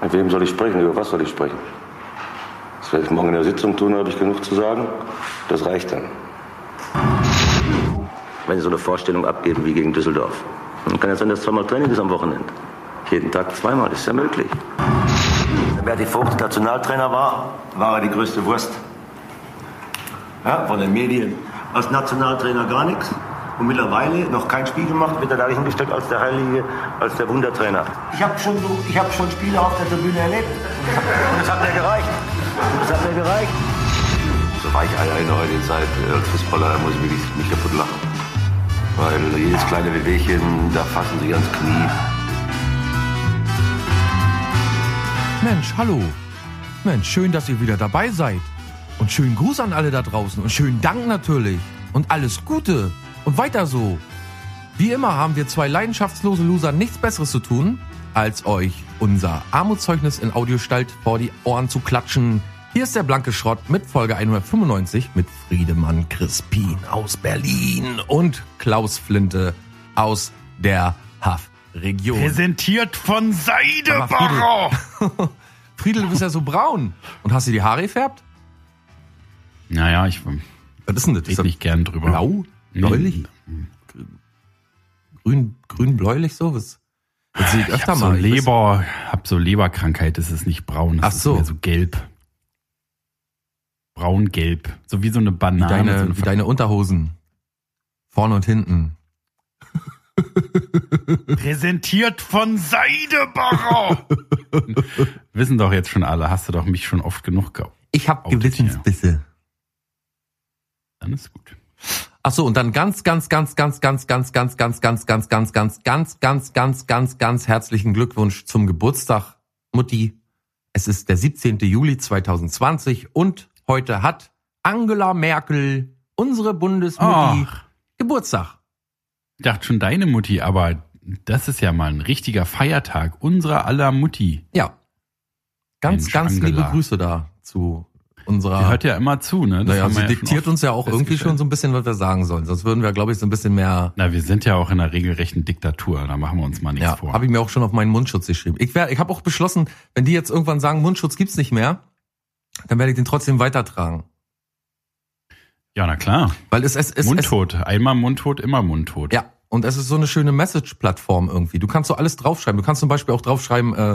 Mit wem soll ich sprechen? Über was soll ich sprechen? Das werde ich morgen in der Sitzung tun, da habe ich genug zu sagen. Das reicht dann. Wenn Sie so eine Vorstellung abgeben wie gegen Düsseldorf, dann kann ja sein, dass zweimal Training ist am Wochenende. Jeden Tag zweimal, das ist ja möglich. Wenn Berti Vogt Nationaltrainer war, war er die größte Wurst. Ja, von den Medien. Als Nationaltrainer gar nichts. Und mittlerweile noch kein Spiel gemacht, wird er da hingestellt als der Heilige, als der Wundertrainer. Ich habe schon, ich hab schon Spiele auf der Tribüne erlebt. Und es hat mir gereicht. Und es hat mir gereicht. So Weicheier in der heutigen Zeit als Fußballer muss ich wirklich mich kaputt lachen. Weil jedes kleine Bewegchen, da fassen sie ans Knie. Mensch, hallo. Mensch, schön, dass ihr wieder dabei seid. Und schönen Gruß an alle da draußen. Und schönen Dank natürlich. Und alles Gute. Und weiter so. Wie immer haben wir zwei leidenschaftslose Loser nichts Besseres zu tun, als euch unser Armutszeugnis in Audiostalt vor die Ohren zu klatschen. Hier ist der blanke Schrott mit Folge 195 mit Friedemann Crispin aus Berlin und Klaus Flinte aus der Haff-Region. Präsentiert von Seidebacher. Friedel. Friedel, du bist ja so braun. Und hast du die Haare gefärbt? Naja, ich Was ist denn das? Das nicht gern drüber. blau? Bläulich? Grün, grün, bläulich so? Was? Das sehe ich Ich öfter hab so mal. Weiß- Leber, hab so Leberkrankheit, das ist nicht braun, das Ach so. ist mehr so gelb. Braun-gelb. So wie so eine Wie Banane. so deine, eine wie deine Unterhosen. Vorne und hinten. Präsentiert von Seidebacher. Wissen doch jetzt schon alle, hast du doch mich schon oft genug gehabt. Ich habe Gewissensbisse. Dann ist gut. Ach so, und dann ganz, ganz, ganz, ganz, ganz, ganz, ganz, ganz, ganz, ganz, ganz, ganz, ganz, ganz, ganz, ganz, ganz herzlichen Glückwunsch zum Geburtstag, Mutti. Es ist der 17. Juli 2020 und heute hat Angela Merkel, unsere Bundesmutti. Geburtstag. Ich dachte schon deine Mutti, aber das ist ja mal ein richtiger Feiertag unserer aller Mutti. Ja. Ganz, ganz liebe. Grüße da zu unserer. Die hört ja immer zu, ne? Das naja, sie ja diktiert uns ja auch irgendwie schon so ein bisschen, was wir sagen sollen. Sonst würden wir, glaube ich, so ein bisschen mehr. Na, wir sind ja auch in einer regelrechten Diktatur, da machen wir uns mal nichts Ja, vor. habe ich mir auch schon auf meinen Mundschutz geschrieben. Ich, wär- ich habe auch beschlossen, wenn die jetzt irgendwann sagen, Mundschutz gibt's nicht mehr, dann werde ich den trotzdem weitertragen. ja, na klar. Weil es es es, es Mundtot. Einmal Mundtot, immer Mundtot. ja und es ist so eine schöne Message-Plattform irgendwie. Du kannst so alles draufschreiben. Du kannst zum Beispiel auch draufschreiben, äh,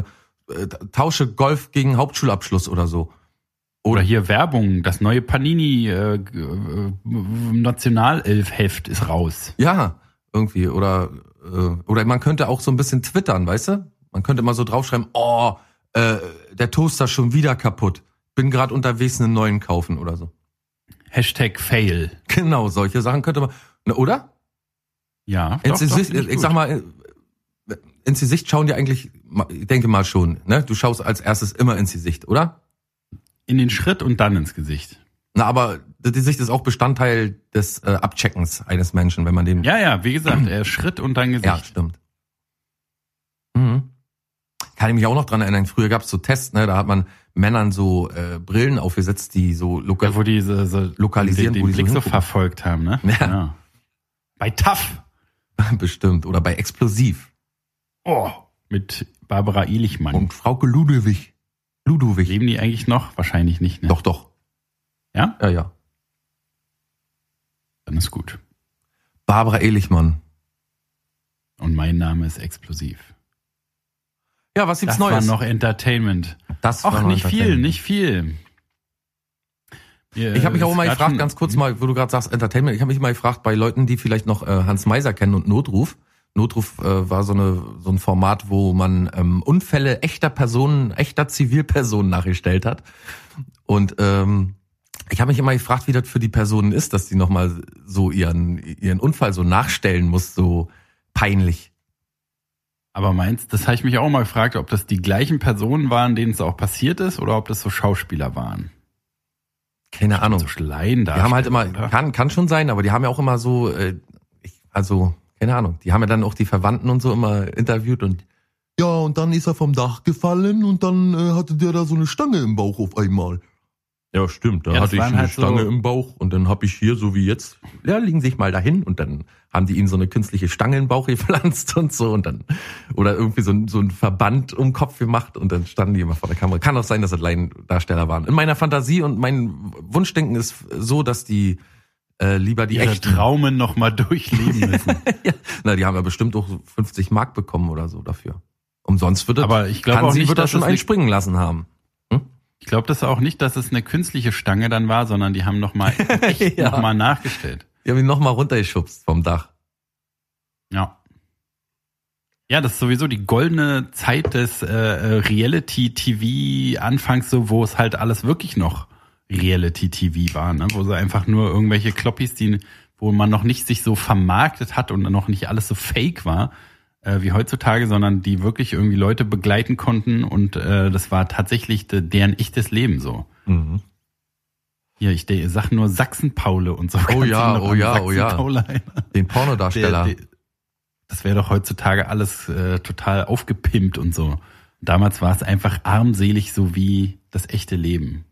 äh, tausche Golf gegen Hauptschulabschluss oder so. Oder hier Werbung, das neue Panini äh, äh, Nationalelf-Heft ist raus. Ja, irgendwie. Oder, äh, oder man könnte auch so ein bisschen twittern, weißt du? Man könnte mal so draufschreiben, oh, äh, der Toaster schon wieder kaputt. Bin gerade unterwegs einen neuen kaufen oder so. Hashtag Fail. Genau, solche Sachen könnte man. Na, oder? Ja, doch, doch, Gesicht, finde ich sag mal, ins Gesicht schauen die eigentlich, ich denke mal schon, ne? Du schaust als erstes immer ins Gesicht, oder? In den Schritt und dann ins Gesicht. Na, aber das Gesicht ist auch Bestandteil des äh, Abcheckens eines Menschen, wenn man den. Ja, ja, wie gesagt, er Schritt und dann Gesicht. Ja, stimmt. Mhm. Kann ich mich auch noch dran erinnern. Früher gab es so Tests, ne? Da hat man Männern so äh, Brillen aufgesetzt, die so lokal. Ja, wo die so, so Lokalisieren, den, wo den die so Blick so hingucken. verfolgt haben, ne? Ja. Bei TAF. Bestimmt. Oder bei Explosiv. Oh. Mit Barbara Ehlichmann. Und Frauke Ludwig. Ludwig. Leben die eigentlich noch? Wahrscheinlich nicht, ne? Doch, doch. Ja? Ja, ja. Dann ist gut. Barbara Ehlichmann. Und mein Name ist Explosiv. Ja, was gibt's Das Neues? war noch Entertainment. das war Ach, noch nicht viel, nicht viel. Ich habe mich auch mal gefragt, ganz kurz mal, wo du gerade sagst Entertainment, ich habe mich mal gefragt bei Leuten, die vielleicht noch äh, Hans Meiser kennen und Notruf. Notruf äh, war so eine so ein Format, wo man ähm, Unfälle echter Personen, echter Zivilpersonen nachgestellt hat. Und ähm, ich habe mich immer gefragt, wie das für die Personen ist, dass die noch mal so ihren ihren Unfall so nachstellen muss, so peinlich. Aber meinst, das habe ich mich auch mal gefragt, ob das die gleichen Personen waren, denen es auch passiert ist, oder ob das so Schauspieler waren. Keine Ahnung. So Schleien da. Die haben halt immer, kann, kann schon sein, aber die haben ja auch immer so, äh, ich, also, keine Ahnung, die haben ja dann auch die Verwandten und so immer interviewt und Ja, und dann ist er vom Dach gefallen und dann äh, hatte der da so eine Stange im Bauch auf einmal. Ja, stimmt. Da Ja, hatte ich eine halt so- Stange im Bauch und dann habe ich hier, so wie jetzt, ja, legen Sie sich mal dahin und dann haben die ihnen so eine künstliche Stange den Bauch gepflanzt und so und dann, oder irgendwie so ein, so ein Verband um den Kopf gemacht und dann standen die immer vor der Kamera. Kann auch sein, dass das Laiendarsteller waren. In meiner Fantasie und mein Wunschdenken ist so, dass die äh, lieber die Ihre echten. Traumen noch mal durchleben müssen. ja, na, die haben ja bestimmt auch 50 Mark bekommen oder so dafür. Umsonst das, Aber ich glaube auch nicht, wird das dass schon es eine- einspringen lassen haben. Ich glaube das auch nicht, dass es eine künstliche Stange dann war, sondern die haben noch mal echt Ja. noch mal nachgestellt. Die haben ihn nochmal runtergeschubst vom Dach. Ja. Ja, das ist sowieso die goldene Zeit des äh, äh, Reality-TV anfangs so, wo es halt alles wirklich noch Reality-TV war, ne? wo sie einfach nur irgendwelche Kloppis, die, wo man noch nicht sich so vermarktet hat und noch nicht alles so fake war, äh, wie heutzutage, sondern die wirklich irgendwie Leute begleiten konnten und äh, das war tatsächlich de, deren echtes Leben so. Mhm. Hier, ich de, sag nur Sachsen-Paule und so. Oh ja, oh ja, oh ja. Den Pornodarsteller. Der, der, das wäre doch heutzutage alles äh, total aufgepimpt und so. Damals war es einfach armselig, so wie das echte Leben.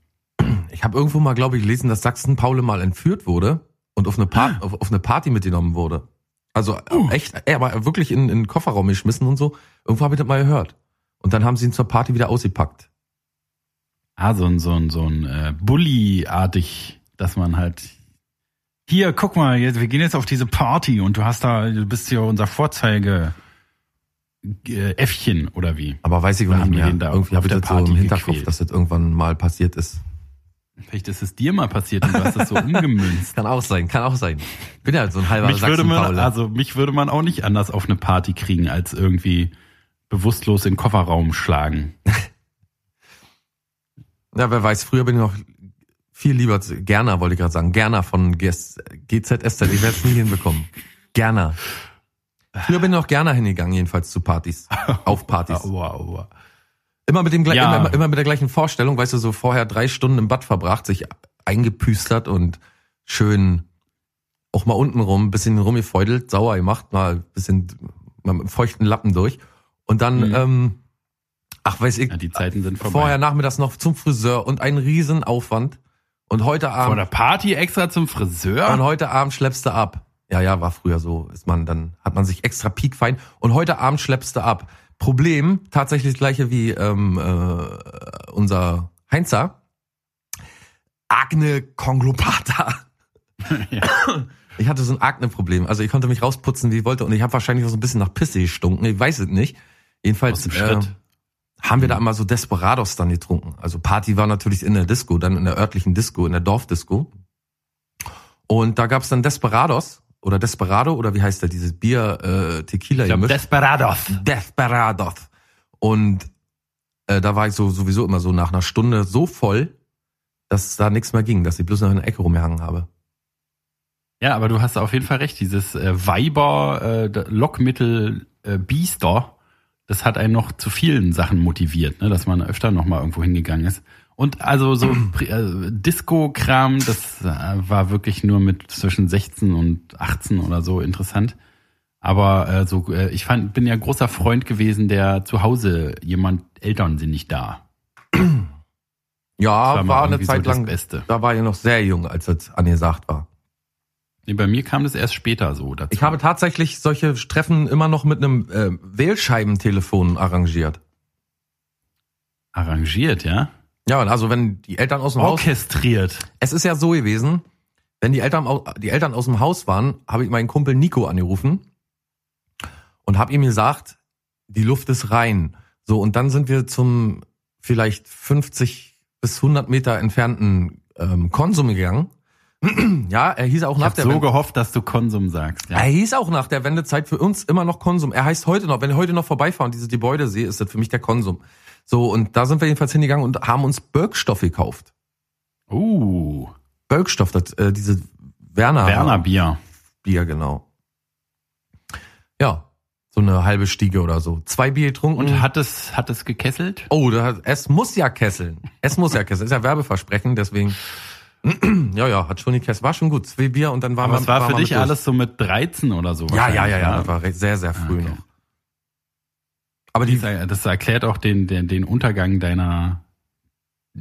Ich habe irgendwo mal, glaube ich, gelesen, dass Sachsen Paule mal entführt wurde und auf eine, pa auf, auf eine Party mitgenommen wurde. Also äh, echt, er war wirklich in, in den Kofferraum geschmissen und so. Irgendwo habe ich das mal gehört. Und dann haben sie ihn zur Party wieder ausgepackt. Ah, so ein, so ein, so ein äh, Bully-artig, dass man halt. Hier, guck mal, jetzt, wir gehen jetzt auf diese Party und du hast da, du bist hier unser Vorzeige äh, Äffchen oder wie? Aber weiß ich Da nicht mehr. Irgendwie habe ich das so im Hinterkopf, gequält. dass das irgendwann mal passiert ist. Vielleicht ist es dir mal passiert und du hast das so umgemünzt. Kann auch sein, kann auch sein. Bin ja so ein halber mich würde man, also mich würde man auch nicht anders auf eine Party kriegen, als irgendwie bewusstlos in den Kofferraum schlagen. Ja, wer weiß, früher bin ich noch viel lieber, zu- Gerner wollte ich gerade sagen, Gerner von GZSZ, ich werde es nie hinbekommen. Gerner. Früher bin ich noch gerne hingegangen, jedenfalls zu Partys, auf Partys. Aua, aua. Immer mit dem Ja. immer, immer mit der gleichen Vorstellung, weißt du, so vorher drei Stunden im Bad verbracht, sich eingepüstert und schön auch mal unten rum, ein bisschen rumgefeudelt, sauer gemacht, mal ein bisschen mal mit feuchten Lappen durch. Und dann, Mhm. ähm, ach weiß ich, Ja, die Zeiten sind vorbei. vorher nachmittags noch zum Friseur und ein Riesenaufwand. Und heute Vor Abend der Party extra zum Friseur? und heute Abend schleppst du ab. Ja, ja, war früher so. Ist man dann hat man sich extra piekfein und heute Abend schleppst du ab. Problem tatsächlich das gleiche wie ähm, äh, unser Heinzer. Akne Konglopata. Ja. Ich hatte so ein Akne-Problem. Also ich konnte mich rausputzen, wie ich wollte. Und ich habe wahrscheinlich auch so ein bisschen nach Pisse gestunken. Ich weiß es nicht. Jedenfalls äh, haben wir da immer so Desperados dann getrunken. Also Party war natürlich in der Disco, dann in der örtlichen Disco, in der Dorfdisco. Und da gab's dann Desperados oder Desperado oder wie heißt der, dieses Bier äh, Tequila Ich gemischt. Desperados. Desperados. Und äh, da war ich so sowieso immer so nach einer Stunde so voll, dass da nichts mehr ging, dass ich bloß noch in der Ecke rumgehangen habe. Ja, aber du hast auf jeden Fall recht. Dieses äh, Weiber äh, Lockmittel äh, Biester, das hat einen noch zu vielen Sachen motiviert, ne? dass man öfter noch mal irgendwo hingegangen ist. Und also so äh, Disco-Kram, das äh, war wirklich nur mit zwischen 16 und 18 oder so interessant. Aber äh, so, äh, ich fand, bin ja großer Freund gewesen, der zu Hause jemand Eltern sind nicht da. Ja, war, mal eine so Zeit das lang. Beste. Da war ich noch sehr jung, als das angesagt war. Nee, bei mir kam das erst später so dazu. Ich habe tatsächlich solche Treffen immer noch mit einem äh, Wählscheibentelefon arrangiert. arrangiert, ja? Ja, also wenn die Eltern aus dem Haus. Orchestriert. Es ist ja so gewesen, wenn die Eltern, die Eltern aus dem Haus waren, habe ich meinen Kumpel Nico angerufen und habe ihm gesagt, die Luft ist rein. So, und dann sind wir zum vielleicht 50 bis 100 Meter entfernten ähm, Konsum gegangen. ja, er hieß auch Ich nach habe der so Wende- gehofft, dass du Konsum sagst. Ja. Er hieß auch nach der Wendezeit für uns immer noch Konsum. Er heißt heute noch, wenn ich heute noch vorbeifahre und dieses Gebäude sehe, ist das für mich der Konsum. So, und da sind wir jedenfalls hingegangen und haben uns Birkstoff gekauft. Uh, Birkstoff, das, äh, diese Werner, Werner Bier. Bier, genau. Ja, so eine halbe Stiege oder so. Zwei Bier getrunken. Und hat es, hat es gekesselt? oh, da, hat- es muss ja kesseln. Es muss ja kesseln. Ist ja Werbeversprechen, deswegen. ja, ja, hat schon gekesselt. War schon gut. Zwei Bier und dann waren Aber wir es war waren für dich durch. alles so mit 13 oder so. Ja, ja, ja, ja. Das war recht- sehr, sehr früh Okay. noch. Aber die, Das, erklärt auch den, den, den Untergang deiner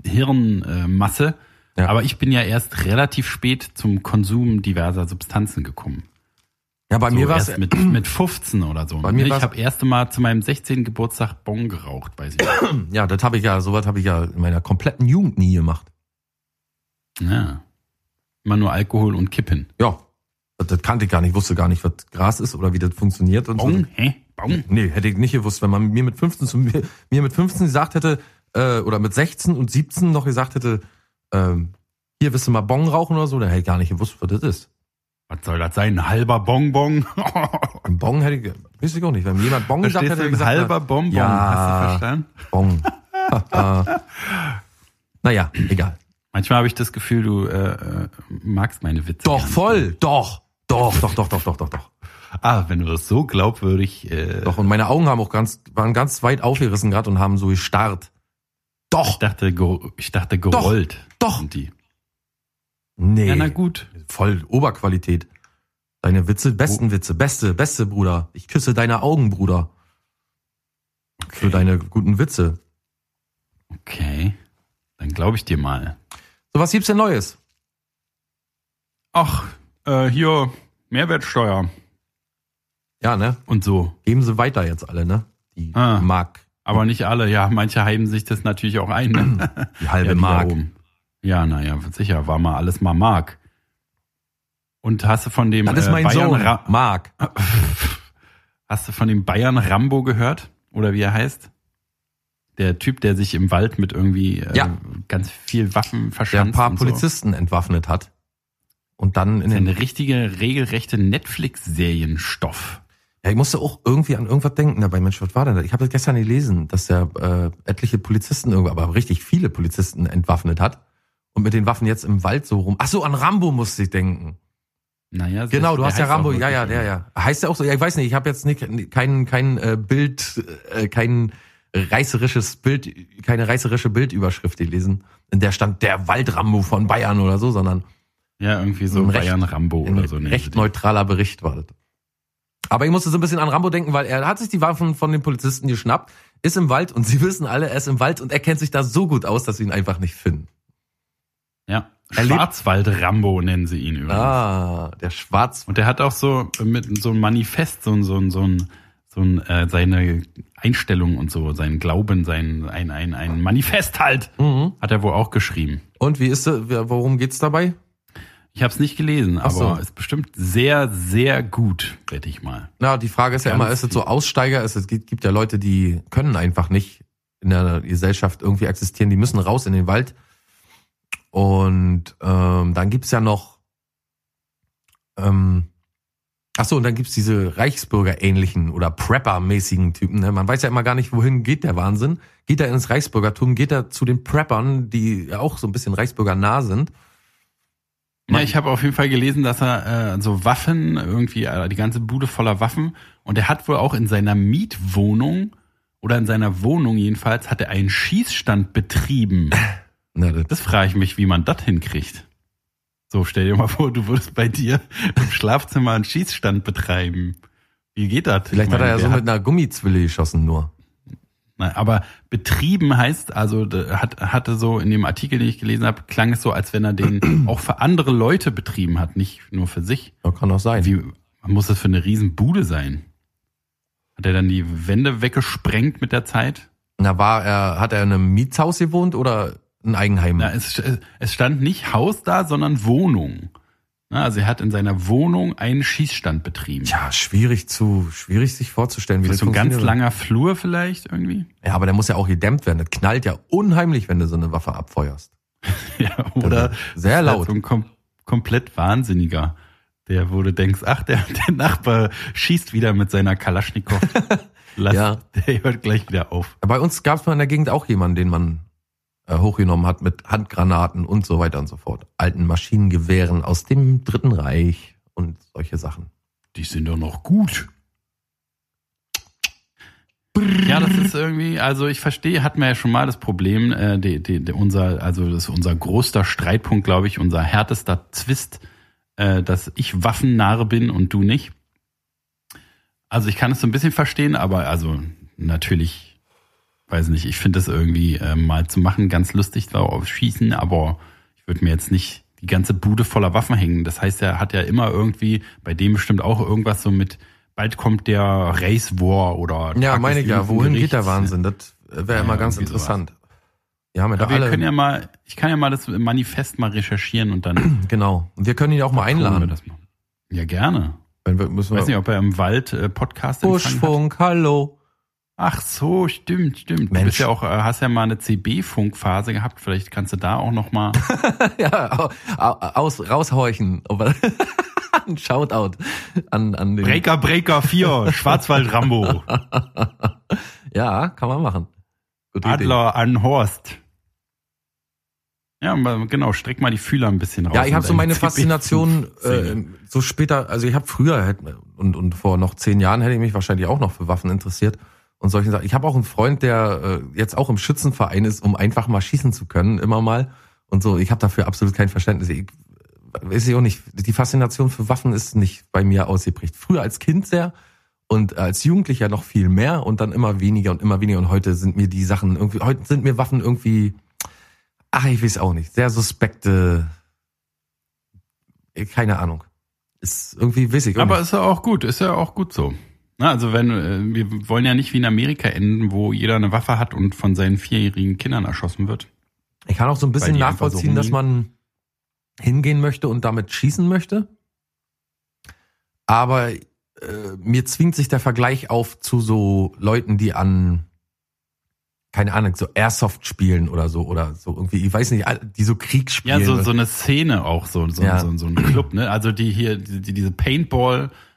Hirnmasse, Ja. Aber ich bin ja erst relativ spät zum Konsum diverser Substanzen gekommen. Ja, bei So mir war es mit, mit 15 oder so. Bei mir ich habe erste Mal zu meinem 16. Geburtstag Bon geraucht, weiß ich. ja, das habe ich ja, sowas habe ich ja in meiner kompletten Jugend nie gemacht. Ja. Immer nur Alkohol und Kippen. Ja, das, das kannte ich gar nicht, wusste gar nicht, was Gras ist oder wie das funktioniert und Bon, so. hä? Bon? Nee, hätte ich nicht gewusst, wenn man mir mit 15 zu mir, mir mit 15 gesagt hätte, äh, oder mit 16 und 17 noch gesagt hätte, ähm, hier willst du mal Bon rauchen oder so, dann hätte ich gar nicht gewusst, was das ist. Was soll das sein? Ein halber Bonbon? Ein Bon hätte ich, weiß ich auch nicht. Wenn jemand Bon gesagt hätte, hätte gesagt, halber Bonbon? Ja. Hast du verstanden? Bon. Haha. naja, egal. Manchmal habe ich das Gefühl, du äh, äh, magst meine Witze. Doch, voll, doch, doch, doch, doch, doch, doch, doch, doch. Ah, wenn du das so glaubwürdig. Äh, Doch, und meine Augen haben auch ganz, waren ganz weit aufgerissen gerade und haben so gestarrt. Ich Doch, dachte, ge- ich dachte gerollt. doch. Sind die. nee. Ja, na gut. Voll Oberqualität. Deine Witze, besten Witze, beste, beste Bruder. Ich küsse deine Augen, Bruder. Für deine guten Witze. Okay. Dann glaube ich dir mal. So, was gibt's denn Neues? Ach, äh, hier Mehrwertsteuer Ja, ne? und so. Geben sie weiter jetzt alle, ne? Die Ah. Mark, Aber nicht alle. Ja, manche heiben sich das natürlich auch ein. Ne? die halbe Ja, die Mark. Ja, naja, sicher, war mal alles mal Mark. Und hast du von dem Das ist äh, mein Bayern Sohn, Ra Mark. hast du von dem Bayern Rambo gehört? Oder wie er heißt? Der Typ, der sich im Wald mit irgendwie äh, Ja. ganz viel Waffen Der verschanzt. ein paar und so. Polizisten entwaffnet hat. Und dann in Das ist den eine richtige, regelrechte Netflix-Serienstoff. Ja, ich musste auch irgendwie an irgendwas denken dabei. Mensch, was war denn das? Ich habe das gestern gelesen, dass er äh, etliche Polizisten, irgendwie, aber richtig viele Polizisten entwaffnet hat und mit den Waffen jetzt im Wald so rum. Ach so, an Rambo musste ich denken. Naja, Genau, du der hast ja Rambo. Ja, ja, der, ja. Heißt der auch so? Ja, ich weiß nicht. Ich habe jetzt nicht kein kein äh, Bild, äh, kein reißerisches Bild, keine reißerische Bildüberschrift gelesen, in der stand der Waldrambo von Bayern oder so, sondern Ja, irgendwie so Ein recht- Bayern Rambo ein oder so. nennen sie recht neutraler Bericht war das. Aber ich musste so ein bisschen an Rambo denken, weil er hat sich die Waffen von den Polizisten geschnappt, ist im Wald und sie wissen alle, er ist im Wald und er kennt sich da so gut aus, dass sie ihn einfach nicht finden. Ja, Schwarzwald-Rambo nennen sie ihn übrigens. Ah, der Schwarz. Und der hat auch so mit so ein Manifest, so ein, so ein, so ein, so ein äh, seine Einstellung und so, sein Glauben, sein ein, ein, ein Manifest halt, Mhm. hat er wohl auch geschrieben. Und wie ist es, worum geht's dabei? Ich habe es nicht gelesen, Ach so. aber ist bestimmt sehr, sehr gut, wette ich mal. Na, die Frage ist ja Ganz immer, ist es so Aussteiger? Ist Es gibt, gibt ja Leute, die können einfach nicht in der Gesellschaft irgendwie existieren, die müssen raus in den Wald. Und ähm, dann gibt's ja noch, ähm, ach so, und dann gibt's diese Reichsbürger-ähnlichen oder Prepper-mäßigen Typen. Ne? Man weiß ja immer gar nicht, wohin geht der Wahnsinn. Geht er ins Reichsbürgertum? Geht er zu den Preppern, die ja auch so ein bisschen Reichsbürger nah sind? Ja, ich habe auf jeden Fall gelesen, dass er äh, so Waffen, irgendwie äh, die ganze Bude voller Waffen und er hat wohl auch in seiner Mietwohnung oder in seiner Wohnung jedenfalls hat er einen Schießstand betrieben. Na, das, Das frage ich mich, wie man das hinkriegt. So, stell dir mal vor, du würdest bei dir im Schlafzimmer einen Schießstand betreiben. Wie geht das? vielleicht Ich hat er meine, ja so wer mit einer Gummizwille geschossen nur. Aber betrieben heißt, also da hat, hatte so in dem Artikel, den ich gelesen habe, klang es so, als wenn er den auch für andere Leute betrieben hat, nicht nur für sich. Ja, kann auch sein. Wie muss das für eine Riesenbude sein? Hat er dann die Wände weggesprengt mit der Zeit? Na, war er, hat er in einem Mietshaus gewohnt oder ein Eigenheim? Na, es, es stand nicht Haus da, sondern Wohnung. Na, Also er hat in seiner Wohnung einen Schießstand betrieben. Tja, schwierig zu, schwierig sich vorzustellen, wie das das ist so ein ganz langer Flur vielleicht irgendwie. Ja, aber der muss ja auch gedämmt werden. Das knallt ja unheimlich, wenn du so eine Waffe abfeuerst. Ja, oder Sehr ist laut. Halt so ein kom komplett Wahnsinniger, der wo du denkst, ach, der, der Nachbar schießt wieder mit seiner Kalaschnikow. Lass, Ja. Der hört gleich wieder auf. Bei uns gab es mal in der Gegend auch jemanden, den man hochgenommen hat mit Handgranaten und so weiter und so fort. Alten Maschinengewehren aus dem Dritten Reich und solche Sachen. Die sind doch noch gut. Ja, das ist irgendwie, also ich verstehe, hatten wir ja schon mal das Problem, äh, die, die, die, unser, also das ist unser größter Streitpunkt, glaube ich, unser härtester Zwist, äh, dass ich Waffennarre bin und du nicht. Also ich kann es so ein bisschen verstehen, aber also natürlich, weiß nicht, ich finde es irgendwie äh, mal zu machen ganz lustig, drauf schießen, aber ich würde mir jetzt nicht die ganze Bude voller Waffen hängen. Das heißt, er hat ja immer irgendwie, bei dem bestimmt auch irgendwas so mit, bald kommt der Race War oder Ja, Tag meine ich ja. Wohin geht Gerichts. der Wahnsinn? Das wäre Ja, immer ganz interessant. Wir haben ja da Aber wir alle. können ja mal, ich kann ja mal das Manifest mal recherchieren und dann genau. Und wir können ihn auch mal wir einladen. das mal. Ja, gerne. Wenn wir, müssen Ich weiß wir nicht, ob er im Wald äh, Podcast. Buschfunk, hallo. Ach so, stimmt, stimmt. Du Mensch. bist ja auch, äh, hast ja mal eine CB-Funkphase gehabt. Vielleicht kannst du da auch noch mal. ja, au- au- aus, raushorchen. Ein Shoutout an, an den. Breaker Breaker 4, Schwarzwald Rambo, Ja, kann man machen. Gute Idee. Adler an Horst. Ja, genau, streck mal die Fühler ein bisschen raus. Ja, ich habe so meine Faszination äh, so später, also ich habe früher und, und vor noch zehn Jahren hätte ich mich wahrscheinlich auch noch für Waffen interessiert und solche Sachen. Ich habe auch einen Freund, der äh, jetzt auch im Schützenverein ist, um einfach mal schießen zu können, immer mal. Und so, ich habe dafür absolut kein Verständnis. Ich weiß ich auch nicht, die Faszination für Waffen ist nicht bei mir ausgeprägt. Früher als Kind sehr und als Jugendlicher noch viel mehr und dann immer weniger und immer weniger. Und heute sind mir die Sachen irgendwie, heute sind mir Waffen irgendwie, ach, ich weiß auch nicht, sehr suspekte keine Ahnung. Ist irgendwie weiß ich. Aber ist ja auch gut, ist ja auch gut so. Na, also wenn, äh, wir wollen ja nicht wie in Amerika enden, wo jeder eine Waffe hat und von seinen vierjährigen Kindern erschossen wird. ich kann auch so ein bisschen nachvollziehen, so dass man hingehen möchte und damit schießen möchte. Aber äh, mir zwingt sich der Vergleich auf zu so Leuten, die an keine Ahnung, so Airsoft spielen oder so oder so irgendwie, ich weiß nicht, die so Krieg spielen. Ja, so, so eine Szene auch, so, so, Ja. so, so ein Club, ne? Also die hier, die, die, diese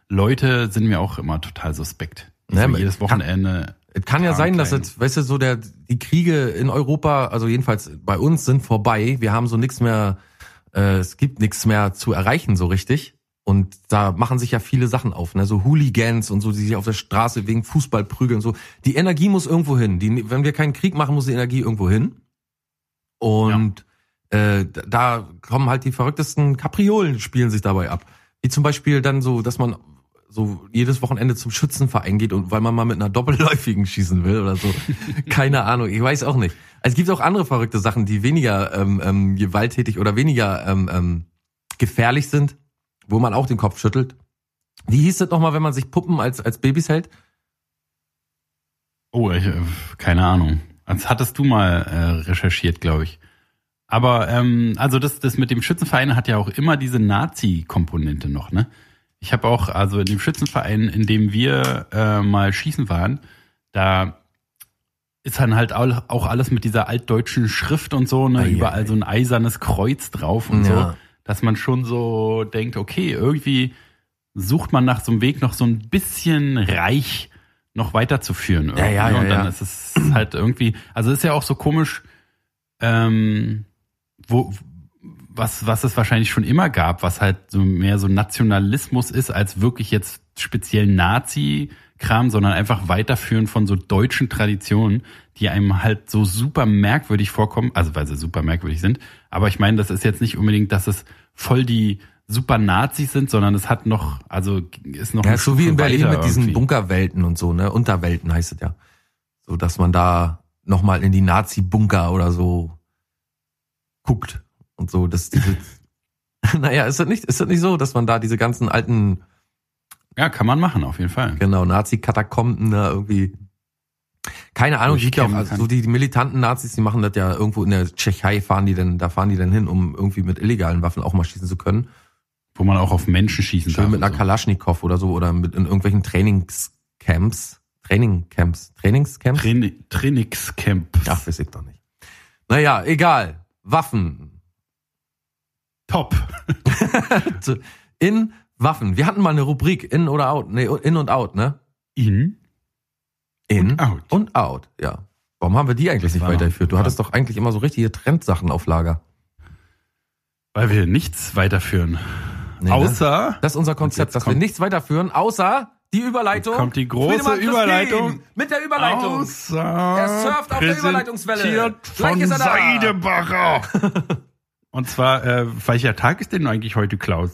Paintball-Leute sind mir auch immer total suspekt. Ja, so jedes Wochenende. Es kann ja Ja, sein, dass jetzt, weißt du, so der, die Kriege in Europa, also jedenfalls bei uns sind vorbei. Wir haben so nichts mehr, äh, es gibt nichts mehr zu erreichen so richtig. Und da machen sich ja viele Sachen auf, ne? So Hooligans und so, die sich auf der Straße wegen Fußball prügeln und so. Die Energie muss irgendwo hin. Die, wenn wir keinen Krieg machen, muss die Energie irgendwo hin. Und äh, da kommen halt die verrücktesten Kapriolen spielen sich dabei ab. Wie zum Beispiel dann so, dass man so jedes Wochenende zum Schützenverein geht und weil man mal mit einer doppelläufigen schießen will oder so. Keine Ahnung, ich weiß auch nicht. Also es gibt auch andere verrückte Sachen, die weniger ähm, ähm, gewalttätig oder weniger ähm, ähm, gefährlich sind, wo man auch den Kopf schüttelt. Wie hieß das nochmal, wenn man sich Puppen als, als Babys hält? Oh, ich, äh, keine Ahnung. Das hattest du mal äh, recherchiert, glaube ich. Aber ähm, also das, das mit dem Schützenverein hat ja auch immer diese Nazi-Komponente noch, ne? Ich habe auch, also in dem Schützenverein, in dem wir äh, mal schießen waren, da ist dann halt auch alles mit dieser altdeutschen Schrift und so, ne? Ei, ei, Überall ei. so ein eisernes Kreuz drauf und Ja. so, dass man schon so denkt, okay, irgendwie sucht man nach so einem Weg noch so ein bisschen reich noch weiterzuführen. Irgendwie. Ja, ja, ja, und dann ja. ist es halt irgendwie, also ist ja auch so komisch, ähm, wo, was, was es wahrscheinlich schon immer gab, was halt so mehr so Nationalismus ist, als wirklich jetzt speziell Nazi-Kram, sondern einfach Weiterführen von so deutschen Traditionen, die einem halt so super merkwürdig vorkommen, also weil sie super merkwürdig sind. Aber ich meine, das ist jetzt nicht unbedingt, dass es voll die super Nazis sind, sondern es hat noch, also ist noch Ja, so wie in Berlin mit diesen irgendwie. Bunkerwelten und so, ne? Unterwelten heißt es ja. So, dass man da nochmal in die Nazi-Bunker oder so guckt und so, dass diese, naja, ist das nicht, ist das nicht so, dass man da diese ganzen alten, Ja, kann man machen, auf jeden Fall. genau, Nazi-Katakomben da irgendwie, keine Ahnung, auch, Durchkämmen also so die, die militanten Nazis, die machen das ja irgendwo in der Tschechei fahren die denn, da fahren die dann hin, um irgendwie mit illegalen Waffen auch mal schießen zu können. Wo man auch auf Menschen schießen Schön darf. mit einer so. Kalaschnikow oder so oder mit in irgendwelchen Trainingscamps. Trainingcamps. Trainingscamps? Traini- Trainingscamp. Ach, weiß ich doch nicht. Naja, egal. Waffen. Top. In Waffen. Wir hatten mal eine Rubrik, in oder out. Nee, in und out, ne? In In und out. und out, ja. Warum haben wir die eigentlich Das nicht weitergeführt? Du hattest doch eigentlich immer so richtige Trendsachen auf Lager. Weil wir nichts weiterführen. Nee, ne? Außer Das ist unser Konzept, dass wir nichts weiterführen, außer die Überleitung. Jetzt kommt die große Überleitung. Mit der Überleitung. Außer Er surft auf der Überleitungswelle. Gleich Von ist er da. Seidebacher. Und zwar, äh, welcher Tag ist denn eigentlich heute, Klaus?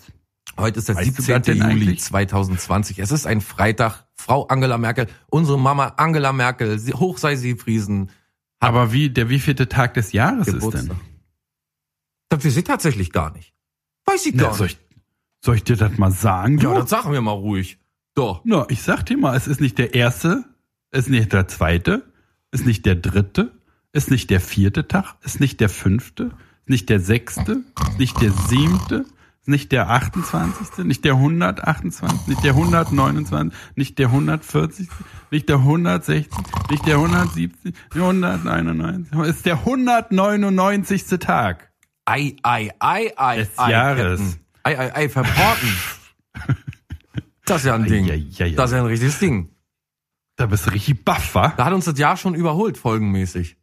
Heute ist der Weißt du 17. das denn Juli eigentlich? 2020. Es ist ein Freitag. Frau Angela Merkel, unsere Mama Angela Merkel, sie, hoch sei sie Friesen, Aber wie, der wievielte Tag des Jahres ist Geburtstag. denn? Das weiß ich tatsächlich gar nicht. Weiß ich Na, gar soll, nicht. ich, soll ich dir das mal sagen? Ja, du? das sagen wir mal ruhig. Doch. Na, ich sag dir mal, es ist nicht der erste, es ist nicht der zweite, es ist nicht der dritte, es ist nicht der vierte Tag, es ist nicht der fünfte, ist nicht der sechste, nicht der siebte, nicht der 28., nicht der 128., nicht der 129., nicht der 140., nicht der 160., nicht der 170., der 199., es ist der 199. Tag. Ei, ei, ei, ei, Des ei, Jahres. Ei, ei, ei, verbraten. Das ist ja ein Ding. Ei, ei, ei, Das ist ja ein richtiges Ding. Da bist du richtig baff, wa? Da hat uns das Jahr schon überholt, folgenmäßig.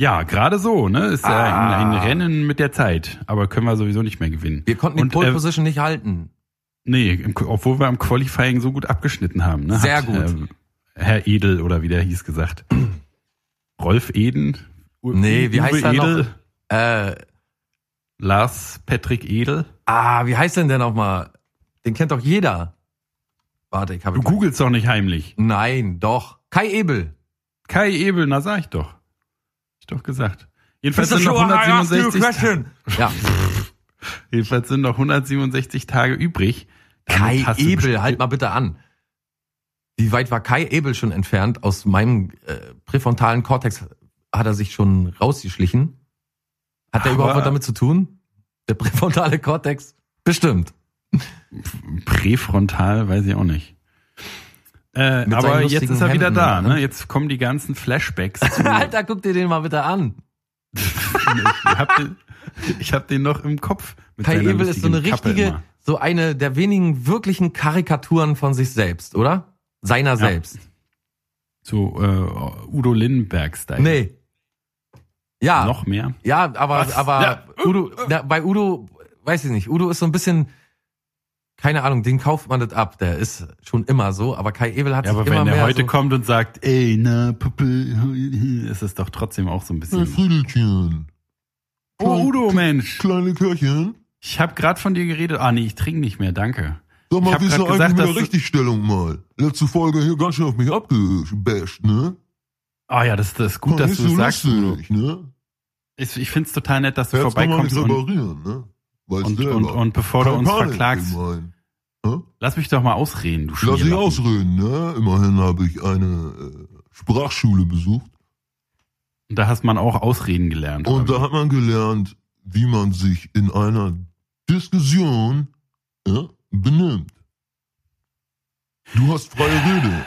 Ja, gerade so, ne? Ist ja Ah. ein, ein Rennen mit der Zeit, aber können wir sowieso nicht mehr gewinnen. Wir konnten die Und, Pole äh, Position nicht halten. Nee, im, obwohl wir am Qualifying so gut abgeschnitten haben, ne? Sehr Hat, gut. ähm, Herr Edel oder wie der hieß gesagt. Rolf Eden? U- Nee, wie Uwe heißt er noch? Edel? Äh, Lars Patrick Edel? ah, wie heißt denn der nochmal? Den kennt doch jeder. Warte, ich habe. Du googelst doch nicht heimlich. Nein, doch. Kai Ebel. Kai Ebel, na sag ich doch. Doch gesagt. Jedenfalls sind noch schon- I asked you a 167, question. Ja, jedenfalls sind noch 167 Tage übrig. Damit Kai Ebel, halt mal bitte an. Wie weit war Kai Ebel schon entfernt? Aus meinem äh, präfrontalen Kortex hat er sich schon rausgeschlichen. Hat der Aber- überhaupt was damit zu tun? Der präfrontale Kortex? Bestimmt. Präfrontal, weiß ich auch nicht. Äh, aber jetzt ist er wieder Hemden, da, ne? ne? Jetzt kommen die ganzen Flashbacks. Alter, guck dir den mal bitte an. ich hab den, ich hab den noch im Kopf. Kai Ebel ist so eine richtige, so eine der wenigen wirklichen Karikaturen von sich selbst, oder? Seiner selbst. So äh, Udo Lindenberg-Style. Nee. Ja, Noch mehr? ja, aber, Was? aber Ja. Udo, na, bei Udo, weiß ich nicht, Udo ist so ein bisschen, keine Ahnung, den kauft man das ab, der ist schon immer so, aber Kai Ebel hat Ja, sich aber immer wenn der mehr heute so, kommt und sagt, ey, na, Puppe, ist es doch trotzdem auch so ein Hey, bisschen. Friedelchen. Oh, Udo, Mensch. Kleine Körchen. Ich habe gerade von dir geredet. Ah, nee, ich trinke nicht mehr, danke. Sag Ich mal, wie ist denn gesagt, eigentlich mit dass der Richtigstellung mal? Letzte Folge hier ganz schön auf mich abgebasht, ne? Ah ja, das, das ist gut, War dass du so sagst. Lustig, ne? Ich, ich find's total nett, dass du Jetzt kann man nicht vorbeikommst und, ne? Weißt und, und, und bevor du Keine uns Panik, verklagst. Hä? lass mich doch mal ausreden, du Lass Schmierlappen. ausreden, ne? Immerhin habe ich eine äh, Sprachschule besucht. Und da hast man auch Ausreden gelernt. Und da hat man gelernt, wie man sich in einer Diskussion ja, benimmt. Du hast freie Rede.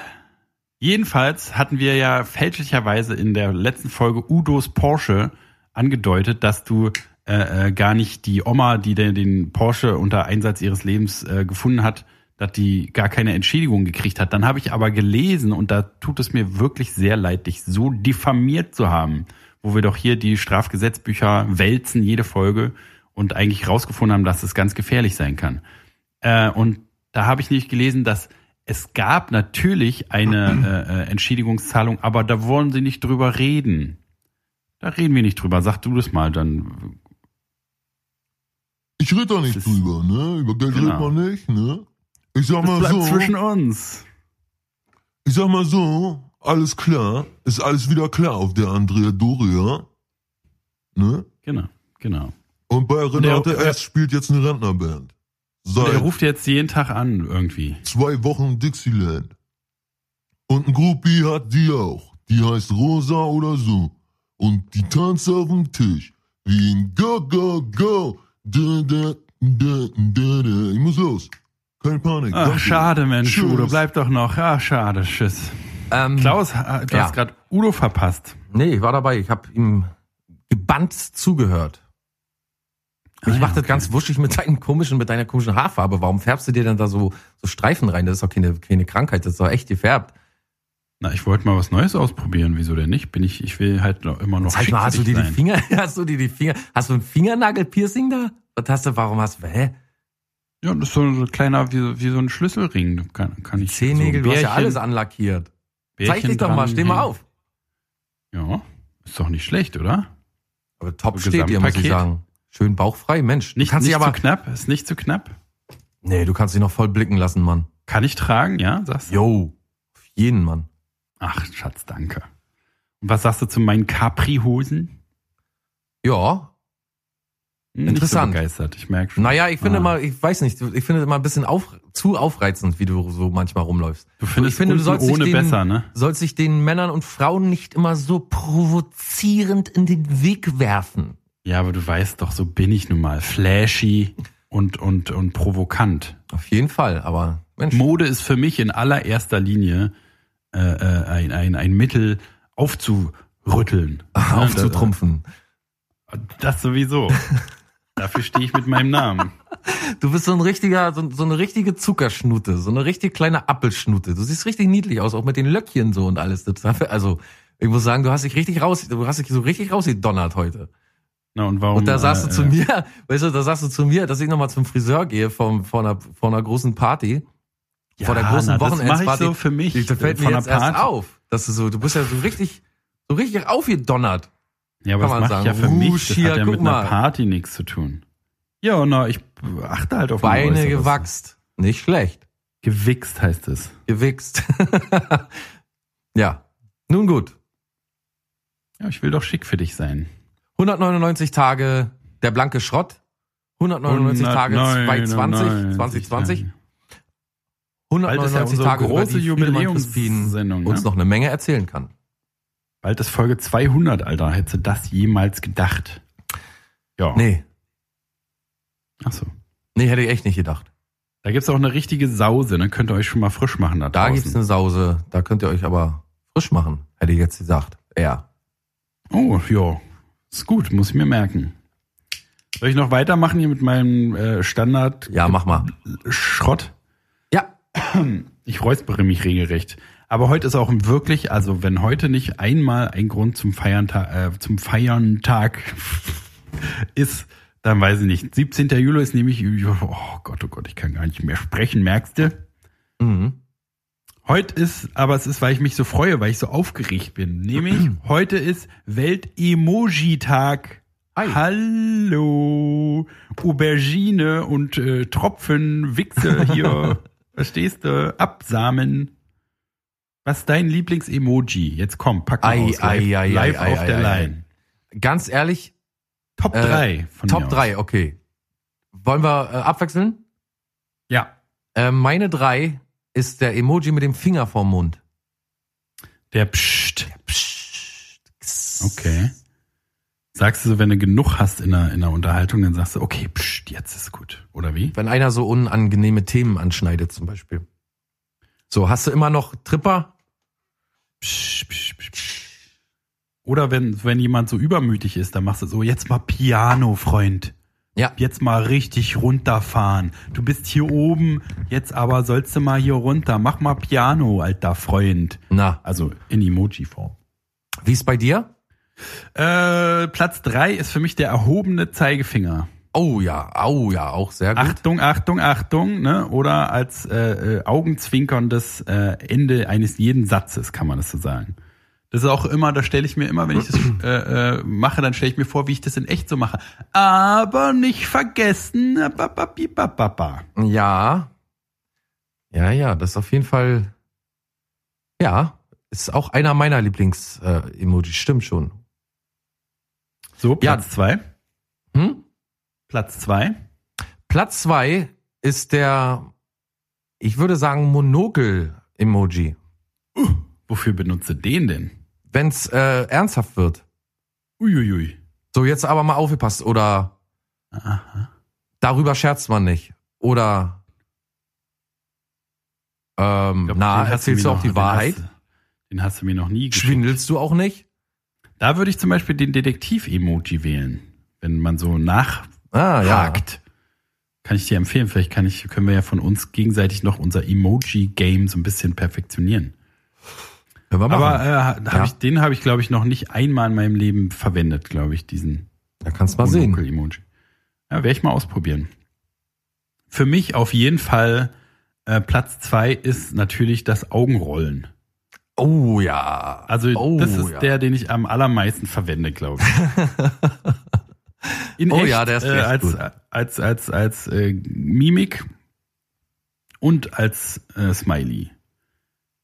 Jedenfalls hatten wir ja fälschlicherweise in der letzten Folge Udos Porsche angedeutet, dass du äh, äh, gar nicht die Oma, die den, den Porsche unter Einsatz ihres Lebens äh, gefunden hat, dass die gar keine Entschädigung gekriegt hat. Dann habe ich aber gelesen und da tut es mir wirklich sehr leid, dich so diffamiert zu haben, wo wir doch hier die Strafgesetzbücher wälzen, jede Folge und eigentlich rausgefunden haben, dass es ganz gefährlich sein kann. Äh, und da habe ich nicht gelesen, dass es gab natürlich eine äh, äh, Entschädigungszahlung, aber da wollen sie nicht drüber reden. Da reden wir nicht drüber. Sag du das mal, dann. Ich rede da nicht drüber, ne? Über Geld Genau. redet man nicht, ne? Ich sag Das mal bleibt so, zwischen uns. ich sag mal so, alles klar, ist alles wieder klar auf der Andrea Doria, ne? Genau, genau. Und bei der- Renate der- S. spielt jetzt eine Rentnerband. Und er Seit ruft jetzt jeden Tag an, irgendwie. zwei Wochen Dixieland. Und ein Groupie hat die auch. Die heißt Rosa oder so. Und die tanzt auf dem Tisch. Wie ein Go, Go, Go. Da, da, da, da, da. Ich muss los. Keine Panik. Ach, danke. schade, Mensch, Tschüss. Udo, bleib doch noch. Ach, schade, tschüss. ähm, Klaus, äh, du Ja. hast gerade Udo verpasst. Nee, ich war dabei. Ich habe ihm gebannt zugehört. Mich Ah, macht ja, das okay. ganz wuschig mit deinen komischen, mit deiner komischen Haarfarbe. Warum färbst du dir denn da so, so Streifen rein? Das ist doch keine, keine Krankheit, das ist doch echt gefärbt. Na, ich wollte mal was Neues ausprobieren. Wieso denn nicht? Bin ich, ich will halt immer noch Sag mal, hast du dir die. Finger, hast du dir die Finger, hast du ein Fingernagel-Piercing da? Was hast du, warum hast du, hä? Ja, das ist so ein kleiner, wie, wie so ein Schlüsselring. Kann, kann ich Zehennägel, so du hast ja alles anlackiert. Zeig Bärchen dich doch mal, steh mal auf. Ja, ist doch nicht schlecht, oder? Aber top So steht dir, muss ich sagen. Schön bauchfrei, Mensch. Nicht, nicht aber, zu knapp, ist nicht zu knapp. nee, du kannst dich noch voll blicken lassen, Mann. Kann ich tragen, ja? Sagst du? Yo, auf jeden, Mann. Ach, Schatz, danke. Und was sagst du zu meinen Capri-Hosen? Ja, Nicht Interessant. So begeistert, ich merke schon. Naja, ich finde Ah. mal, ich weiß nicht, ich finde es immer ein bisschen auf, zu aufreizend, wie du so manchmal rumläufst. Du findest ich finde, du sollst dich ohne den, besser, ne? sollst dich den Männern und Frauen nicht immer so provozierend in den Weg werfen. Ja, aber du weißt doch, so bin ich nun mal. Flashy und, und, und provokant. Auf jeden Fall, aber Mensch, Mode ist für mich in allererster Linie äh, äh, ein, ein, ein Mittel aufzurütteln. aufzutrumpfen. Das sowieso. Dafür stehe ich mit meinem Namen. Du bist so ein richtiger, so, so eine richtige Zuckerschnute, so eine richtig kleine Appelschnute. Du siehst richtig niedlich aus, auch mit den Löckchen so und alles. Also, ich muss sagen, du hast dich richtig raus, du hast dich so richtig rausgedonnert heute. Na, und warum? Und da sagst du äh, zu mir, weißt du, da sagst du zu mir, dass ich nochmal zum Friseur gehe vom, von, einer, von einer großen Party. Ja, vor der großen na, das mache ich Wochenendsparty. so für mich. Das fällt mir von jetzt der erst auf, dass du so, du bist ja so richtig, so richtig aufgedonnert. Ja, aber kann das ich ja sagen. für mich. Das hat ja mit einer mal. Party nichts zu tun. Ja, na, ich achte halt auf Beine gewachst. Nicht schlecht. Gewichst heißt es. Gewichst. ja. Nun gut. Ja, ich will doch schick für dich sein. 199 Tage der blanke Schrott. 199 Tage 2020, 2020. 199 unsere Tage, große Jubiläumssendung, uns ne? noch eine Menge erzählen kann. Bald ist Folge 200, Alter. Hättest du das jemals gedacht? Ja. Nee, Ach so. nee, hätte ich echt nicht gedacht. Da gibt's auch eine richtige Sause, dann könnt ihr euch schon mal frisch machen da Da draußen. gibt's eine Sause, da könnt ihr euch aber frisch machen, hätte ich jetzt gesagt. Ja. Oh, ja. Ist gut, muss ich mir merken. Soll ich noch weitermachen hier mit meinem äh, Standard Ja, mach mal. Schrott? Ich räuspere mich regelrecht. Aber heute ist auch wirklich, also wenn heute nicht einmal ein Grund zum Feiern, äh, zum Feiern Tag ist, dann weiß ich nicht. 17. Juli ist nämlich, oh Gott, oh Gott, ich kann gar nicht mehr sprechen, merkst du? Mhm. Heute ist, aber es ist, weil ich mich so freue, weil ich so aufgeregt bin. Nämlich, heute ist Welt-Emoji-Tag. Hallo, Aubergine und äh, Tropfen, Wichse hier. Verstehst du? Absamen. Was ist dein Lieblings-Emoji? Jetzt komm, pack mal Ei, aus. ei, live ei, live ei, auf ei, der Line. Ganz ehrlich, Top Äh, 3 von mir Top aus. 3, okay. Wollen wir äh, abwechseln? Ja, Äh, meine 3 ist der Emoji mit dem Finger vorm Mund. der Psst. Psst. Okay. Sagst du so, wenn du genug hast in der, in der Unterhaltung, dann sagst du, okay, pst, jetzt ist gut. Oder wie? Wenn einer so unangenehme Themen anschneidet zum Beispiel. So, hast du immer noch Tripper? Psch, psch, psch, psch. Oder wenn, wenn jemand so übermütig ist, dann machst du so, jetzt mal Piano, Freund. Ja. Jetzt mal richtig runterfahren. Du bist hier oben, jetzt aber sollst du mal hier runter. Mach mal Piano, alter Freund. Na, Also in Emoji-Form. wie ist bei dir? Äh, Platz drei ist für mich der erhobene Zeigefinger. Oh ja, oh ja, auch sehr gut. Achtung, Achtung, Achtung, ne? Oder als äh, äh, augenzwinkerndes äh, Ende eines jeden Satzes, kann man das so sagen. Das ist auch immer, da stelle ich mir immer, wenn ich das äh, äh, mache, dann stelle ich mir vor, wie ich das in echt so mache. Aber nicht vergessen, äh. Ja. Ja, ja, das ist auf jeden Fall. Ja, ist auch einer meiner Lieblings-Emojis, stimmt schon. So, Platz zwei. Hm? Platz zwei. Platz zwei ist der, ich würde sagen, Monokel-Emoji. Wofür benutze den denn? Wenn's äh, ernsthaft wird. Uiuiui. So, jetzt aber mal aufgepasst. Oder Aha. darüber scherzt man nicht. Oder ähm, glaub, na, den erzählst du auch noch- die den Wahrheit? Hast, den hast du mir noch nie geschickt. Schwindelst du auch nicht? Da würde ich zum Beispiel den Detektiv-Emoji wählen. Wenn man so nachhakt. Ah, ja. Kann ich dir empfehlen. Vielleicht kann ich, können wir ja von uns gegenseitig noch unser Emoji-Game so ein bisschen perfektionieren. Aber äh, hab Ja. ich, den habe ich, glaube ich, noch nicht einmal in meinem Leben verwendet, glaube ich, diesen da kannst du mal sehen. Monokel-Emoji. Ja, werde ich mal ausprobieren. Für mich auf jeden Fall äh, Platz zwei ist natürlich das Augenrollen. Oh ja. Also oh, das ist ja. der, den ich am allermeisten verwende, glaube ich. In Oh echt, ja, der ist äh, als, gut. als als als äh, Mimik und als äh, Smiley.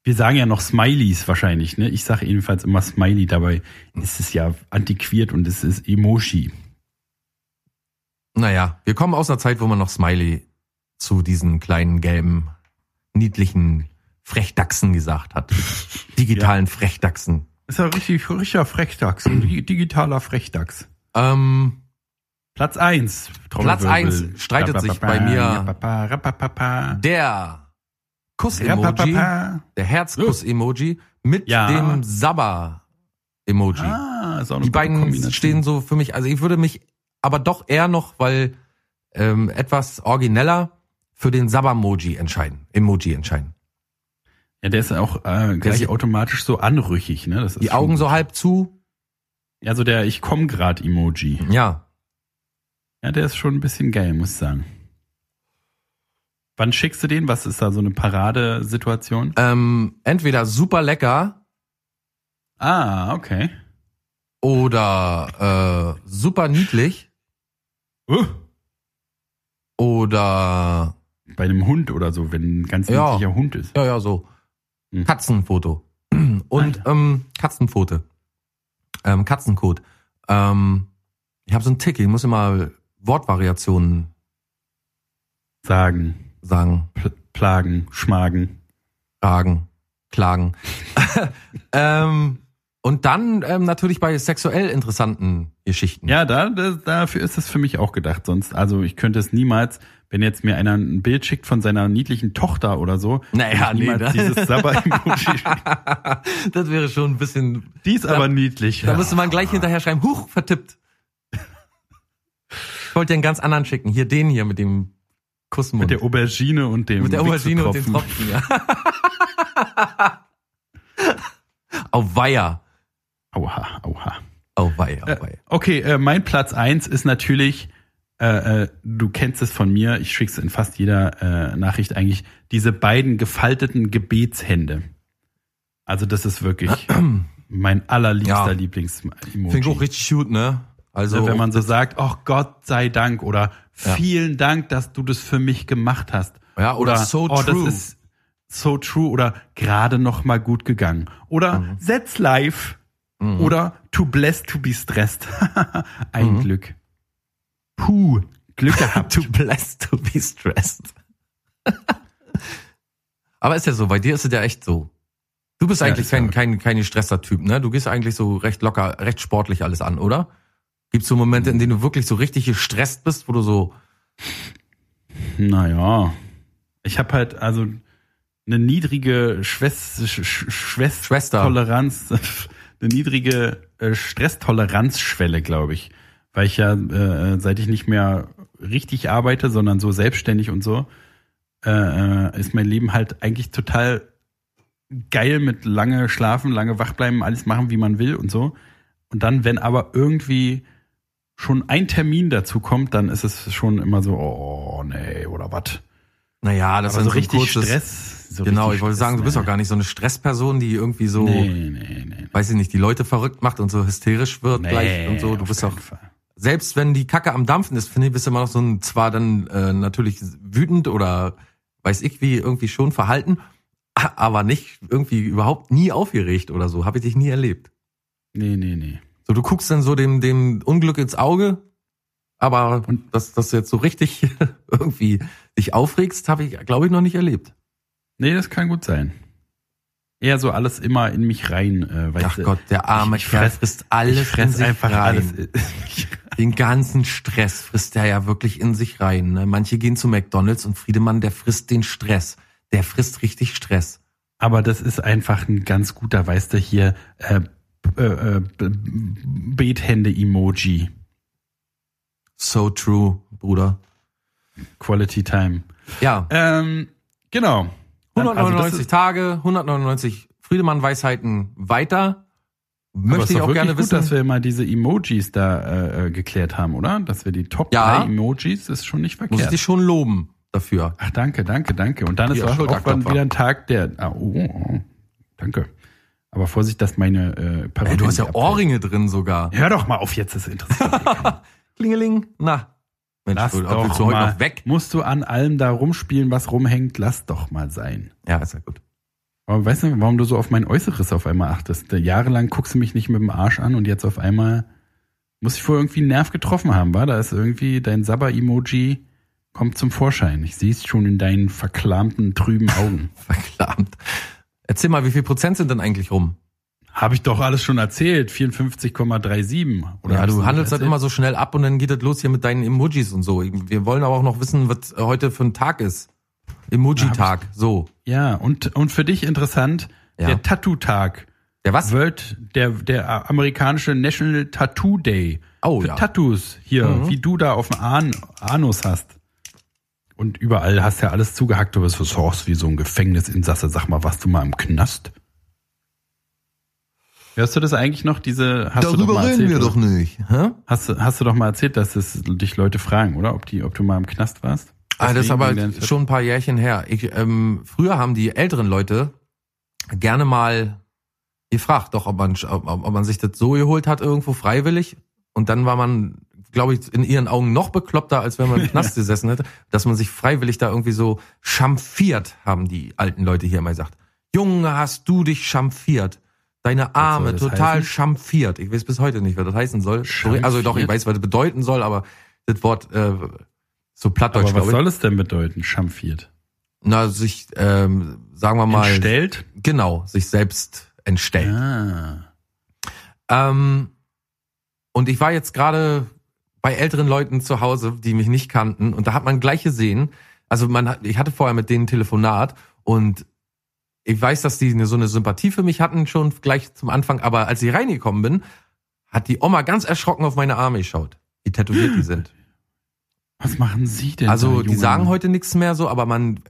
Wir sagen ja noch Smileys wahrscheinlich, ne? Ich sage jedenfalls immer Smiley, dabei ist es ja antiquiert und es ist Emoji. Naja, wir kommen aus einer Zeit, wo man noch Smiley zu diesen kleinen gelben, niedlichen Frechdachsen gesagt hat. Digitalen Frechdachsen. Ist ja richtig, richtiger Frechdachs. digitaler Frechdachs. Ähm, Platz eins. Platz eins streitet sich bei mir- der Kuss-Emoji, der Herzkuss-Emoji mit Ja. dem Sabber-Emoji. Ah, Die beiden stehen so für mich, also ich würde mich aber doch eher noch, weil ähm, etwas origineller für den Sabber-Emoji entscheiden. Emoji entscheiden. Ja, der ist auch äh, gleich sieht- automatisch so anrüchig, ne? Das ist Die Augen gut. so halb zu. Ja, so der Ich komm grad Emoji. Ja. Ja, der ist schon ein bisschen geil, muss ich sagen. Wann schickst du den? Was ist da so eine Paradesituation? Ähm, entweder super lecker Ah, okay. oder äh, super niedlich Uh, oder bei einem Hund oder so, wenn ein ganz Ja. niedlicher Hund ist. ja, ja, so Hm. Katzenfoto. Und ähm, Katzenpfote. Ähm, Katzencode. Ähm, ich habe so einen Tick, ich muss immer Wortvariationen Sagen, sagen. pl plagen, schmagen. Fragen, klagen. ähm, und dann ähm, natürlich bei sexuell interessanten Geschichten. Ja, da, da, dafür ist es für mich auch gedacht. Sonst, also ich könnte es niemals, wenn jetzt mir einer ein Bild schickt von seiner niedlichen Tochter oder so, Naja, nee, das- dieses schicken. das wäre schon ein bisschen. Die ist Da- aber niedlich. Da müsste man gleich hinterher schreiben, huch, vertippt. Ich wollte dir einen ganz anderen schicken. Hier den hier mit dem Kussmund. Mit der Aubergine und dem Mit der Aubergine und Wichsetropfen. Tropfen, ja. Auf Weiher. Aua, aua. Auf Weiher, Äh, okay, äh, mein Platz eins ist natürlich, äh, äh, du kennst es von mir, ich schick's in fast jeder äh, Nachricht eigentlich, diese beiden gefalteten Gebetshände. Also das ist wirklich mein allerliebster Ja. Lieblings-Emoji. Finde ich auch richtig gut, ne? Also, wenn man so sagt, oh Gott sei Dank oder Ja. vielen Dank, dass du das für mich gemacht hast. Ja, oder so oh, true. das ist so true oder gerade noch mal gut gegangen. Oder Mhm. that's life. Oder too blessed to be stressed. Ein Mhm. Glück. Puh, Glück gehabt. too blessed to be stressed. Aber ist ja so, bei dir ist es ja echt so. Du bist Ja, eigentlich kein, kein, kein Gestresster-Typ, ne? Du gehst eigentlich so recht locker, recht sportlich alles an, oder? Gibt's so Momente, in denen du wirklich so richtig gestresst bist, wo du so, Naja, ich habe halt also eine niedrige Schwest Sch Sch Schwest Schwester. Toleranz, eine niedrige äh, Stresstoleranzschwelle, glaube ich, weil ich ja äh, seit ich nicht mehr richtig arbeite, sondern so selbstständig und so, äh, äh, ist mein Leben halt eigentlich total geil mit lange schlafen, lange wach bleiben, alles machen, wie man will und so. Und dann, wenn aber irgendwie schon ein Termin dazu kommt, dann ist es schon immer so, oh nee, oder was? naja, das Aber ist so ein richtig kurzes, Stress. So genau, richtig ich wollte Stress, sagen, du bist nee. auch gar nicht so eine Stressperson, die irgendwie so, Nee, nee, nee. weiß ich nicht, die Leute verrückt macht und so hysterisch wird nee gleich und so. Du bist auch, Fall. Selbst wenn die Kacke am Dampfen ist, finde ich, bist du immer noch so ein, zwar dann äh, natürlich wütend oder weiß ich wie, irgendwie schon verhalten, aber nicht irgendwie überhaupt nie aufgeregt oder so. Habe ich dich nie erlebt. Nee, nee, nee. So, du guckst dann so dem, dem Unglück ins Auge, aber Und- dass, dass du jetzt so richtig irgendwie dich aufregst, habe ich, glaube ich, noch nicht erlebt. Nee, das kann gut sein. Eher so alles immer in mich rein, äh, Ach du. Gott, der arme ich, ich Kerl frisst alles ich fress in sich einfach rein. alles. Den ganzen Stress frisst er ja wirklich in sich rein. Ne? Manche gehen zu McDonalds und Friedemann, der frisst den Stress. Der frisst richtig Stress. Aber das ist einfach ein ganz guter, weißt du, hier äh, äh, äh, Bethände-Emoji. So true, Bruder. Quality Time. Ja, Ähm, genau. Also 199 das ist- Tage, 199 Friedemann-Weisheiten weiter. Möchte ist ich auch gerne gut, wissen. dass wir mal diese Emojis da äh, äh, geklärt haben, oder? Dass wir die Top Ja. 3 Emojis, ist schon nicht Muss ich verkehrt. dich schon loben dafür. Ach, danke, danke, danke. Und dann ist auch, auch wieder ein Tag, der. Ah, oh, oh, danke. Aber Vorsicht, dass meine äh, Perücke Ey, du hast ja abfällt. Ohrringe drin sogar. Hör doch mal auf jetzt, interessiert mich. Klingeling. Na. Mensch, Lass du, doch willst du heute mal. noch weg? Musst du an allem da rumspielen, was rumhängt? Lass doch mal sein. Ja, ist ja gut. Aber weißt du, warum du so auf mein Äußeres auf einmal achtest? Jahrelang guckst du mich nicht mit dem Arsch an und jetzt auf einmal Muss ich wohl irgendwie einen Nerv getroffen haben, war? Da ist irgendwie dein Sabber-Emoji kommt zum Vorschein. Ich sehe es schon in deinen verklamten, trüben Augen. Verklamt. Erzähl mal, wie viel Prozent sind denn eigentlich rum? Habe ich doch alles schon erzählt. 54,37. Oder ja, du handelst halt immer so schnell ab und dann geht das los hier mit deinen Emojis und so. Wir wollen aber auch noch wissen, was heute für ein Tag ist. Emoji-Tag, so. Ja, und, und für dich interessant, Ja. der Tattoo-Tag. Der was? World, der, der amerikanische National Tattoo Day. Oh, Für ja. Tattoos hier, Mhm. wie du da auf dem An Anus hast. Und überall hast ja alles zugehackt, du bist so aus wie so ein Gefängnisinsasse. Sag mal, warst du mal im Knast? Hörst du das eigentlich noch, diese, hast du doch Darüber mal reden erzählt, wir oder? doch nicht. Hä? Hast, du- hast du doch mal erzählt, dass es dich Leute fragen, oder? Ob die, ob du mal im Knast warst? Ah, das ist aber schon ein paar Jährchen her. Ich, ähm, früher haben die älteren Leute gerne mal gefragt, doch ob man, ob, ob man sich das so geholt hat irgendwo freiwillig. Und dann war man, glaube ich, in ihren Augen noch bekloppter, als wenn man im Knast gesessen hätte, dass man sich freiwillig da irgendwie so champfiert, haben die alten Leute hier immer gesagt. Junge, hast du dich champfiert. Deine Arme total heißen? champfiert. Ich weiß bis heute nicht, was das heißen soll. Also doch, ich weiß, was das bedeuten soll, aber das Wort äh, so plattdeutsch, Aber was soll es denn bedeuten, champfiert? Na, sich, ähm, sagen wir mal, Entstellt? genau, sich selbst entstellt. Ah. Ähm, und ich war jetzt gerade bei älteren Leuten zu Hause, die mich nicht kannten, und da hat man gleich gesehen, also man hat, ich hatte vorher mit denen ein Telefonat und ich weiß, dass die eine, so eine Sympathie für mich hatten schon gleich zum Anfang, aber als ich reingekommen bin, hat die Oma ganz erschrocken auf meine Arme geschaut, wie tätowiert die sind. Was machen Sie denn? Also die sagen heute nichts mehr so, aber man,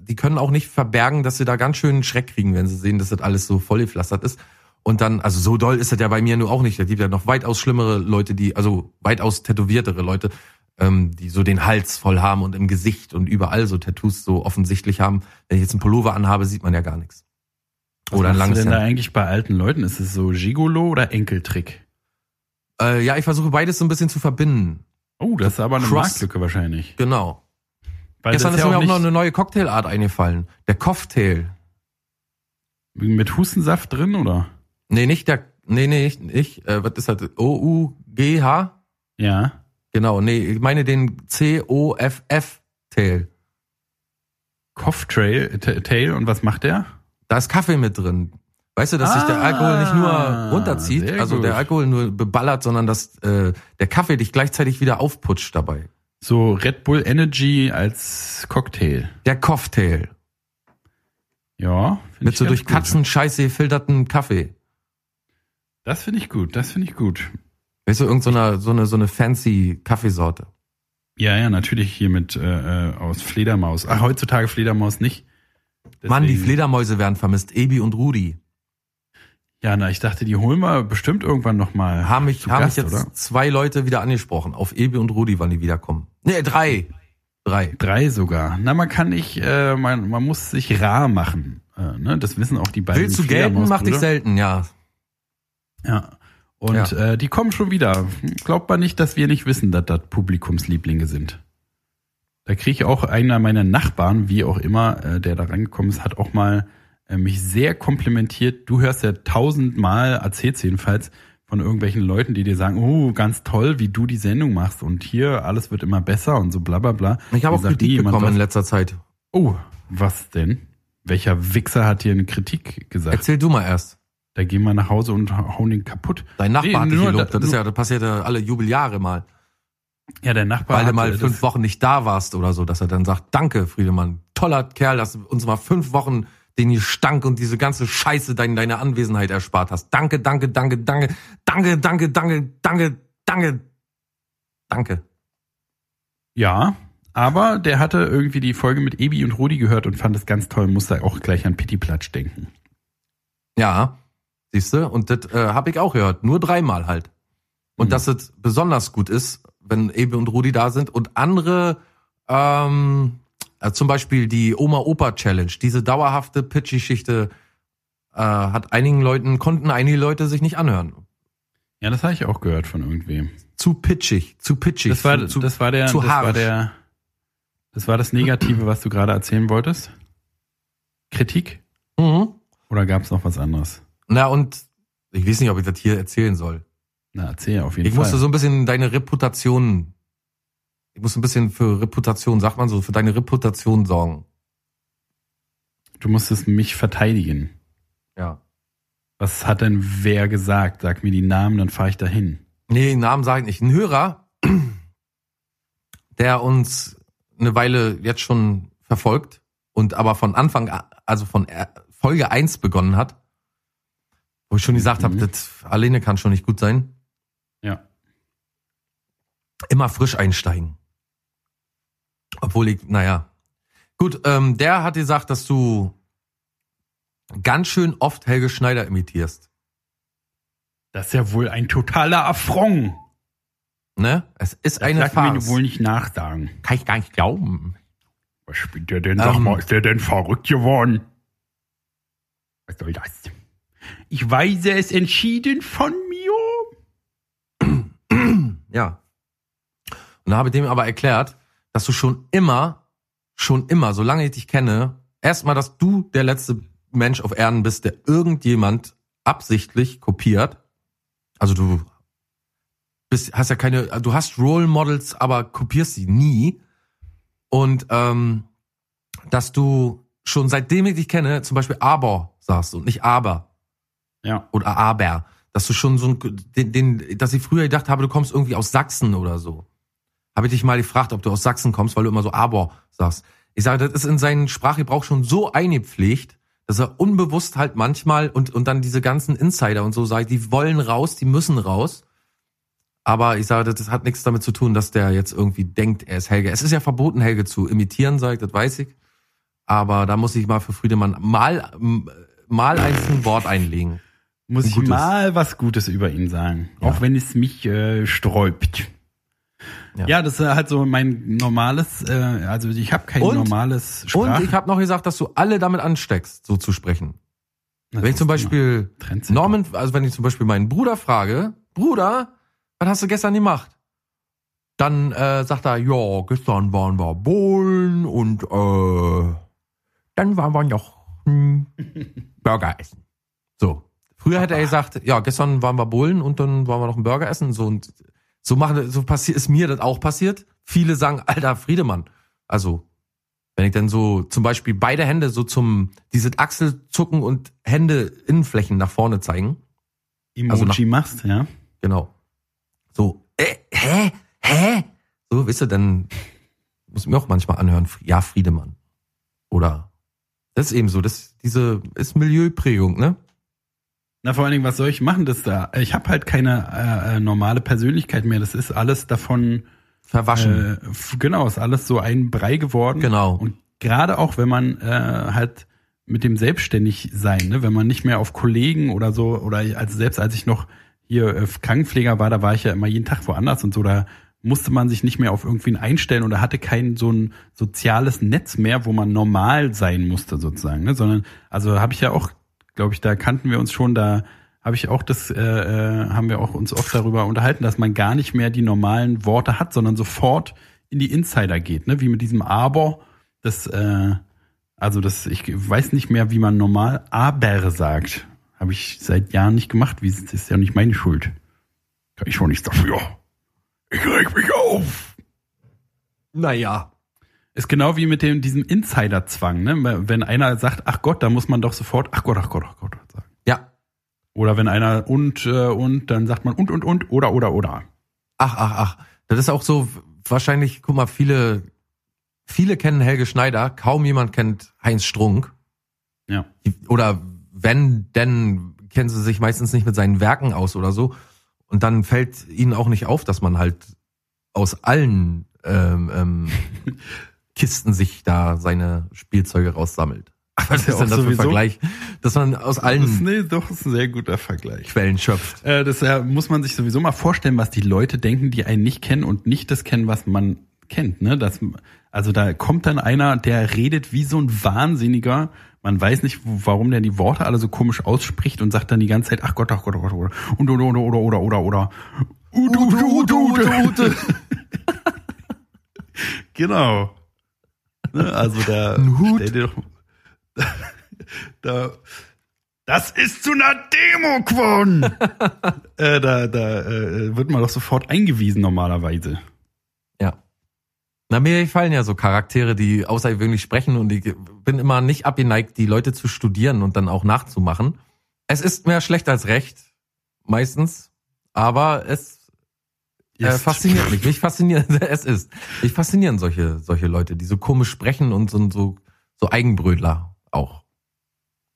die können auch nicht verbergen, dass sie da ganz schön Schreck kriegen, wenn sie sehen, dass das alles so vollgepflastert ist. Und dann, also so doll ist das ja bei mir nur auch nicht. Da gibt ja noch weitaus schlimmere Leute, die, also weitaus tätowiertere Leute, ähm, die so den Hals voll haben und im Gesicht und überall so Tattoos so offensichtlich haben. Wenn ich jetzt einen Pullover anhabe, sieht man ja gar nichts. Was Oder ein langes denn da eigentlich bei alten Leuten? Ist es so Gigolo oder Enkeltrick? Äh, ja, ich versuche beides so ein bisschen zu verbinden. Oh, das ist aber eine. Marktlücke wahrscheinlich. Genau. Weil Gestern ist ja mir auch noch eine neue Cocktailart eingefallen. Der Cocktail. mit Hustensaft drin, oder? Nee, nicht der, nee, nee, nicht, nicht äh, was ist das? O-U-G-H? Ja. Genau, nee, ich meine den C-O-F-F-Tail. Cough Trail, T- Tail und was macht der? Da ist Kaffee mit drin. Weißt du, dass sich der Ah, Alkohol nicht nur runterzieht, sehr also der Alkohol nur beballert, sondern dass äh, der Kaffee dich gleichzeitig wieder aufputscht dabei. So Red Bull Energy als Cocktail. Der Cocktail. Ja. Mit so durch. Katzenscheiße gefilterten Kaffee. Das finde ich gut, das finde ich gut. Weißt du, irgend so eine, so eine, so eine fancy Kaffeesorte. Ja, ja, natürlich hier mit äh, äh, aus Fledermaus. Ach, heutzutage Fledermaus nicht. Mann, die Deswegen- Fledermäuse werden vermisst. Ebi und Rudi. Ja, na, ich dachte, die holen wir bestimmt irgendwann nochmal. Haben mich, haben mich jetzt oder? zwei Leute wieder angesprochen. Auf Ebi und Rudi, wann die wiederkommen. Nee, drei. Drei. Drei sogar. Na, man kann nicht, äh, man, man muss sich rar machen. Äh, ne? Das wissen auch die beiden. Willst du gelten, mach dich selten, ja. Ja. Und Ja. Äh, die kommen schon wieder. Glaubt man nicht, dass wir nicht wissen, dass das Publikumslieblinge sind. Da kriege ich auch einer meiner Nachbarn, wie auch immer, äh, der da reingekommen ist, hat auch mal mich sehr komplimentiert. Du hörst ja tausendmal, erzählst jedenfalls, von irgendwelchen Leuten, die dir sagen, oh, ganz toll, wie du die Sendung machst und hier, alles wird immer besser und so bla bla bla. Ich habe auch Kritik bekommen in was. letzter Zeit. Oh, was denn? Welcher Wichser hat dir eine Kritik gesagt? Erzähl du mal erst. Da gehen wir nach Hause und hauen den kaputt. Dein Nachbar Nee, hat dich gelobt. da- Das ist ja, das passiert ja alle Jubeljahre mal. Ja, der Nachbar Weil du mal äh, fünf Wochen nicht da warst oder so, dass er dann sagt, danke, Friedemann, toller Kerl, dass du uns mal fünf Wochen den Gestank und diese ganze Scheiße dein, deine Anwesenheit erspart hast. Danke, danke, danke, danke, danke, danke, danke, danke, danke, danke. Ja, aber der hatte irgendwie die Folge mit Ebi und Rudi gehört und fand es ganz toll, musste auch gleich an Pittiplatsch denken. Ja, siehst du, und das äh, habe ich auch gehört, nur dreimal halt. Und Mhm. dass es besonders gut ist, wenn Ebe und Rudi da sind und andere, ähm, äh, zum Beispiel die Oma-Opa-Challenge, diese dauerhafte Pitchy-Schichte, äh, hat einigen Leuten, konnten einige Leute sich nicht anhören. Ja, das habe ich auch gehört von irgendwem. Zu pitchig, zu pitchig. Das war, zu, das war der, zu das war der, das war das Negative, was du gerade erzählen wolltest? Kritik? Mhm. Oder gab es noch was anderes? Na und ich weiß nicht, ob ich das hier erzählen soll. Na, erzähl auf jeden Ich Fall. musste so ein bisschen deine Reputation, ich muss ein bisschen für Reputation, sagt man so, für deine Reputation sorgen. du musstest mich verteidigen. Ja. Was hat denn wer gesagt? Sag mir die Namen, dann fahre ich dahin. Nee, Namen sage ich nicht. Ein Hörer, der uns eine Weile jetzt schon verfolgt und aber von Anfang, also von Folge 1 begonnen hat, wo ich schon gesagt habe, Mhm. das alleine kann schon nicht gut sein, Ja. immer frisch einsteigen. Obwohl ich, naja. Gut, ähm, der hat gesagt, dass du ganz schön oft Helge Schneider imitierst. Das ist ja wohl ein totaler Affront. Ne? Es ist Das eine darf mir Farce. wohl nicht nachsagen. Kann ich gar nicht glauben. Was spielt der denn? Sag Ähm. mal, ist der denn verrückt geworden? Was soll das? Ich weise es entschieden von mir. Ja. Und da habe ich dem aber erklärt, dass du schon immer, schon immer, solange ich dich kenne, erstmal, dass du der letzte Mensch auf Erden bist, der irgendjemand absichtlich kopiert. Also du bist, hast ja keine, du hast Role Models, aber kopierst sie nie. Und ähm, dass du schon seitdem ich dich kenne, zum Beispiel aber sagst und nicht aber Ja. oder aber, dass du schon so ein, den, den, dass ich früher gedacht habe, du kommst irgendwie aus Sachsen oder so. Habe ich dich mal gefragt, ob du aus Sachsen kommst, weil du immer so aber sagst. Ich sage, das ist in seinen Sprachgebrauch schon so eingepflegt, dass er unbewusst halt manchmal und, und dann diese ganzen Insider und so sagt, die wollen raus, die müssen raus. Aber ich sage, das hat nichts damit zu tun, dass der jetzt irgendwie denkt, er ist Helge. Es ist ja verboten, Helge zu imitieren, ich, das weiß ich. Aber da muss ich mal für Friedemann mal, mal eins ein Wort einlegen. Muss ich mal was Gutes über ihn sagen. Ja. Auch wenn es mich äh, sträubt. Ja. Ja. das ist halt so mein normales, äh, also ich habe kein Und- normales Und Sprach. ich habe noch gesagt, dass du alle damit ansteckst, so zu sprechen. Das wenn ich zum Beispiel. Norman, also wenn ich zum Beispiel meinen Bruder frage, Bruder, was hast du gestern gemacht? Dann äh, sagt er, ja, gestern waren wir bowlen und äh, dann waren wir noch hm, Burger essen. So. Früher hätte er gesagt, ja, gestern waren wir bowlen und dann waren wir noch einen Burger essen. So und so machen, so passiert ist mir das auch passiert. Viele sagen, alter Friedemann. Also wenn ich dann so zum Beispiel beide Hände so zum dieses Achselzucken und Hände Innenflächen nach vorne zeigen. Emoji also nach- machst, ja. Genau. So, äh, hä? Hä? So, wisst ihr, dann muss ich mir auch manchmal anhören, ja, Friedemann. Oder das ist eben so, das diese ist Milieuprägung, ne? Na, vor allen Dingen, was soll ich machen? Das da? Ich habe halt keine äh, äh, normale Persönlichkeit mehr. Das ist alles davon, Verwaschen. äh, genau, ist alles so ein Brei geworden. Genau. Und gerade auch, wenn man äh, halt mit dem selbstständig sein, ne, wenn man nicht mehr auf Kollegen oder so oder als selbst als ich noch hier äh, Krankenpfleger war, da war ich ja immer jeden Tag woanders und so, da musste man sich nicht mehr auf irgendwen einstellen oder hatte kein so ein soziales Netz mehr, wo man normal sein musste sozusagen, ne, sondern also habe ich ja auch, glaube ich, da kannten wir uns schon, da habe ich auch das, äh, äh, haben wir auch uns oft darüber unterhalten, dass man gar nicht mehr die normalen Worte hat, sondern sofort in die Insider geht, ne, wie mit diesem Aber, das, äh, also das, ich weiß nicht mehr, wie man normal aber sagt. Habe ich seit Jahren nicht gemacht. Wie, das ist ja nicht meine Schuld. Kann ich schon nichts dafür. Ich reg mich auf. Naja. Ist genau wie mit dem, diesem Insider-Zwang, ne? Wenn einer sagt, ach Gott, da muss man doch sofort, ach Gott, ach Gott, ach Gott sagen. Ja. Oder wenn einer und, äh, und, dann sagt man und, und, und, oder, oder, oder. Ach, ach, ach. Das ist auch so, wahrscheinlich, guck mal, viele, viele kennen Helge Schneider, kaum jemand kennt Heinz Strunk. Ja. Oder wenn, denn kennen sie sich meistens nicht mit seinen Werken aus oder so. Und dann fällt ihnen auch nicht auf, dass man halt aus allen ähm, ähm, Kisten sich da seine Spielzeuge raussammelt. Was ja ist denn das für ein Vergleich? Dass man aus Das ist, allen nee, doch, ist ein sehr guter Vergleich. Quellen schöpft. Äh, das äh, muss man sich sowieso mal vorstellen, was die Leute denken, die einen nicht kennen und nicht das kennen, was man kennt. Ne? Das, also da kommt dann einer, der redet wie so ein Wahnsinniger. Man weiß nicht, warum der die Worte alle so komisch ausspricht und sagt dann die ganze Zeit, ach Gott, ach Gott, ach Gott, oder und oder oder oder oder oder oder Ute, Ute, Ute, Ute, Ute. Genau. Ne, Also da Ein Hut. stell dir doch da, Das ist zu einer Demo geworden. äh, da da äh, wird man doch sofort eingewiesen normalerweise. Ja. Na, mir gefallen ja so Charaktere, die außergewöhnlich sprechen und ich bin immer nicht abgeneigt, die Leute zu studieren und dann auch nachzumachen. Es ist mehr schlecht als recht, meistens, aber es äh, Ist. fasziniert mich. Mich fasziniert, es ist. Mich faszinieren solche, solche Leute, die so komisch sprechen und so, so, so Eigenbrötler auch.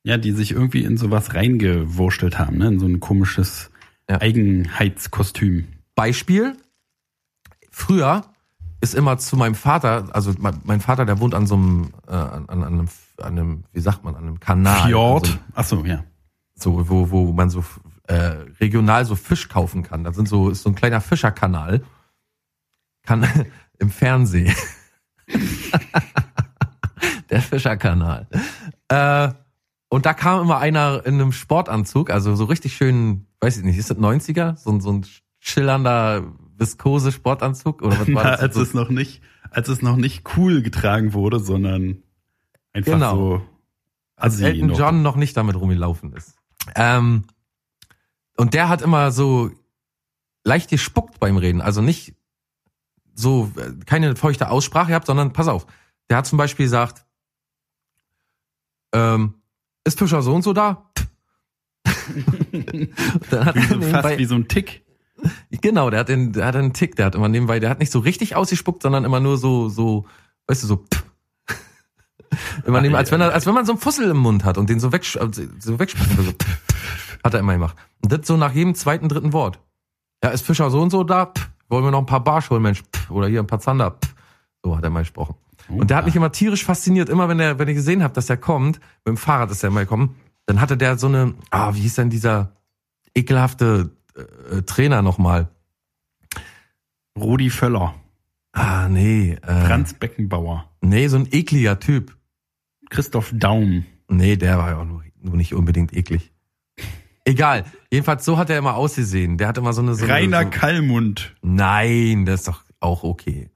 Ja, die sich irgendwie in sowas reingewurstelt haben, ne? In so ein komisches Ja. Eigenheitskostüm. Beispiel. Früher ist immer zu meinem Vater, also mein, mein Vater, der wohnt an so einem, äh, an, an, einem, an einem, wie sagt man, an einem Kanal. Fjord. Also, Ach so, ja. so, wo, wo man so äh, regional so Fisch kaufen kann. Da sind so, ist so ein kleiner Fischerkanal. Kann im Fernsehen. Der Fischerkanal. Äh, und da kam immer einer in einem Sportanzug, also so richtig schön, weiß ich nicht, ist das 90er? So, ein- so ein schillernder viskose Sportanzug? Oder was war Na, das? als so, es noch nicht, als es noch nicht cool getragen wurde, sondern einfach Genau. so assi Elton noch. John noch nicht damit rumgelaufen ist. Ähm, und der hat immer so leicht gespuckt beim Reden. Also nicht so, äh, keine feuchte Aussprache gehabt, sondern pass auf. Der hat zum Beispiel gesagt, ähm, ist Fischer so und so da? Dann hat Wie so, fast nebenbei, wie so ein Tick. genau, der hat, den, der hat einen Tick, der hat immer nebenbei, der hat nicht so richtig ausgespuckt, sondern immer nur so, so, weißt du, so, immer neben, als wenn er, als wenn man so einen Fussel im Mund hat und den so, weg, so wegspucken will, so, hat er immer gemacht. Und das so nach jedem zweiten, dritten Wort. Ja, ist Fischer so und so da? Pff, wollen wir noch ein paar Barsch holen, Mensch? Pff, oder hier ein paar Zander? Pff. So hat er mal gesprochen. Und der hat mich immer tierisch fasziniert. Immer wenn er, wenn ich gesehen habe, dass er kommt, mit dem Fahrrad ist er immer gekommen, dann hatte der so eine, ah, wie hieß denn dieser ekelhafte äh, äh, Trainer nochmal? Rudi Völler, Ah, nee. Äh, Franz Beckenbauer, Nee, so ein ekliger Typ. Christoph Daum. Nee, der war ja auch nur, nur nicht unbedingt eklig. Egal. Jedenfalls so hat er immer ausgesehen. Der hat immer so eine. So Rainer eine, so, Kallmund. Nein, das ist doch auch okay.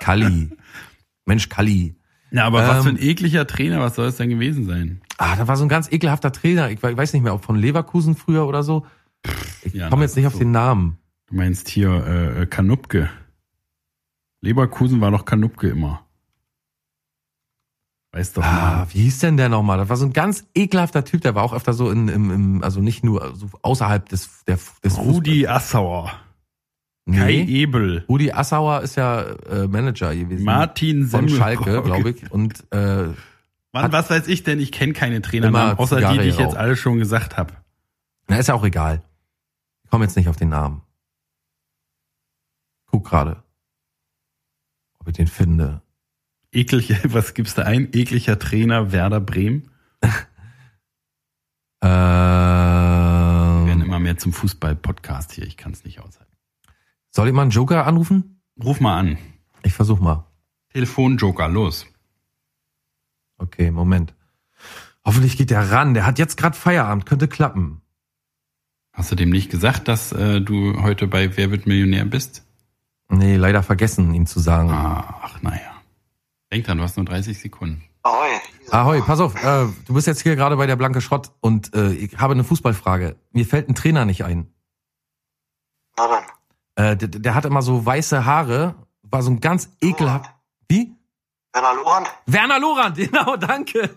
Kalli. Mensch, Kalli. Na, aber was für ein Ähm, ekliger Trainer, was soll es denn gewesen sein? Ah, da war so ein ganz ekelhafter Trainer. Ich we- weiß nicht mehr, ob von Leverkusen früher oder so. Ich Ja, komme das jetzt nicht auf so. den Namen. Du meinst hier äh, äh, Kanupke. Leverkusen war doch Kanupke immer. Weißt doch Ah, wie hieß denn der nochmal? Das war so ein ganz ekelhafter Typ. Der war auch öfter so in, im, im also nicht nur so außerhalb des, der, des Rudi Assauer. Fußballs. Kai Nee. Ebel. Rudi Assauer ist ja äh, Manager gewesen. Martin von Semmelrogge. Schalke, glaube ich. Und äh, Mann, was weiß ich denn? Ich kenne keine Trainernamen, Immer außer die, Zigarre die ich jetzt alle schon gesagt habe. na, ist ja auch egal. Ich komme jetzt nicht auf den Namen. Guck gerade. Ob ich den finde. Eklig, was gibst du ein? Ekliger Trainer Werder Bremen. Wir werden immer mehr zum Fußball-Podcast hier. Ich kann es nicht aushalten. soll ich mal einen Joker anrufen? Ruf mal an. Ich versuch mal. Telefonjoker, los. Okay, Moment. Hoffentlich geht der ran. Der hat jetzt gerade Feierabend. Könnte klappen. Hast du dem nicht gesagt, dass äh, du heute bei Wer wird Millionär bist? Nee, leider vergessen, ihm zu sagen. Ach, naja. Denk dran, du hast nur 30 Sekunden. Ahoi. Ahoi, pass auf, äh, du bist jetzt hier gerade bei der Blanke Schrott und äh, ich habe eine Fußballfrage. Mir fällt ein Trainer nicht ein. Na dann. Äh, der, der hat immer so weiße Haare, war so ein ganz ekelhaft. Wie? Werner Lorand, Werner Lorand, genau, danke.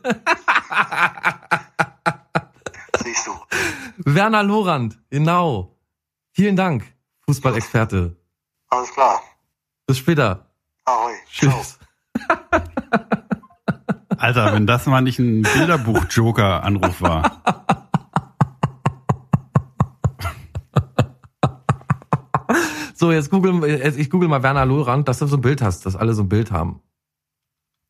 siehst du. Werner Lorand, genau. Vielen Dank, Fußballexperte. Alles klar. Bis später. Ahoi. Ciao. Alter, wenn das mal nicht ein Bilderbuch-Joker-Anruf war. So, jetzt google, ich google mal Werner Lorand, dass du so ein Bild hast, dass alle so ein Bild haben.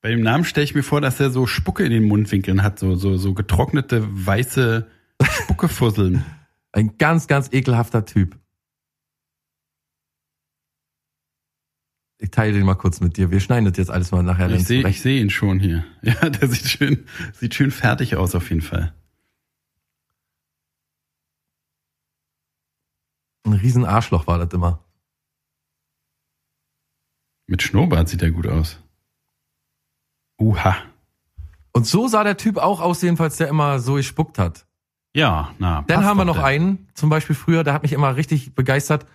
Bei dem Namen stelle ich mir vor, dass er so Spucke in den Mundwinkeln hat, so, so, so getrocknete weiße Spuckefusseln. Ein ganz, ganz ekelhafter Typ. Ich teile den mal kurz mit dir. Wir schneiden das jetzt alles mal nachher. Ich sehe seh ihn schon hier. Ja, der sieht schön, sieht schön fertig aus auf jeden Fall. Ein riesen Arschloch war das immer. Mit Schnurrbart sieht er gut aus. Uha. Und so sah der Typ auch aus, jedenfalls, der immer so gespuckt hat. Ja, na. Dann haben wir noch denn. einen, zum Beispiel früher, der hat mich immer richtig begeistert.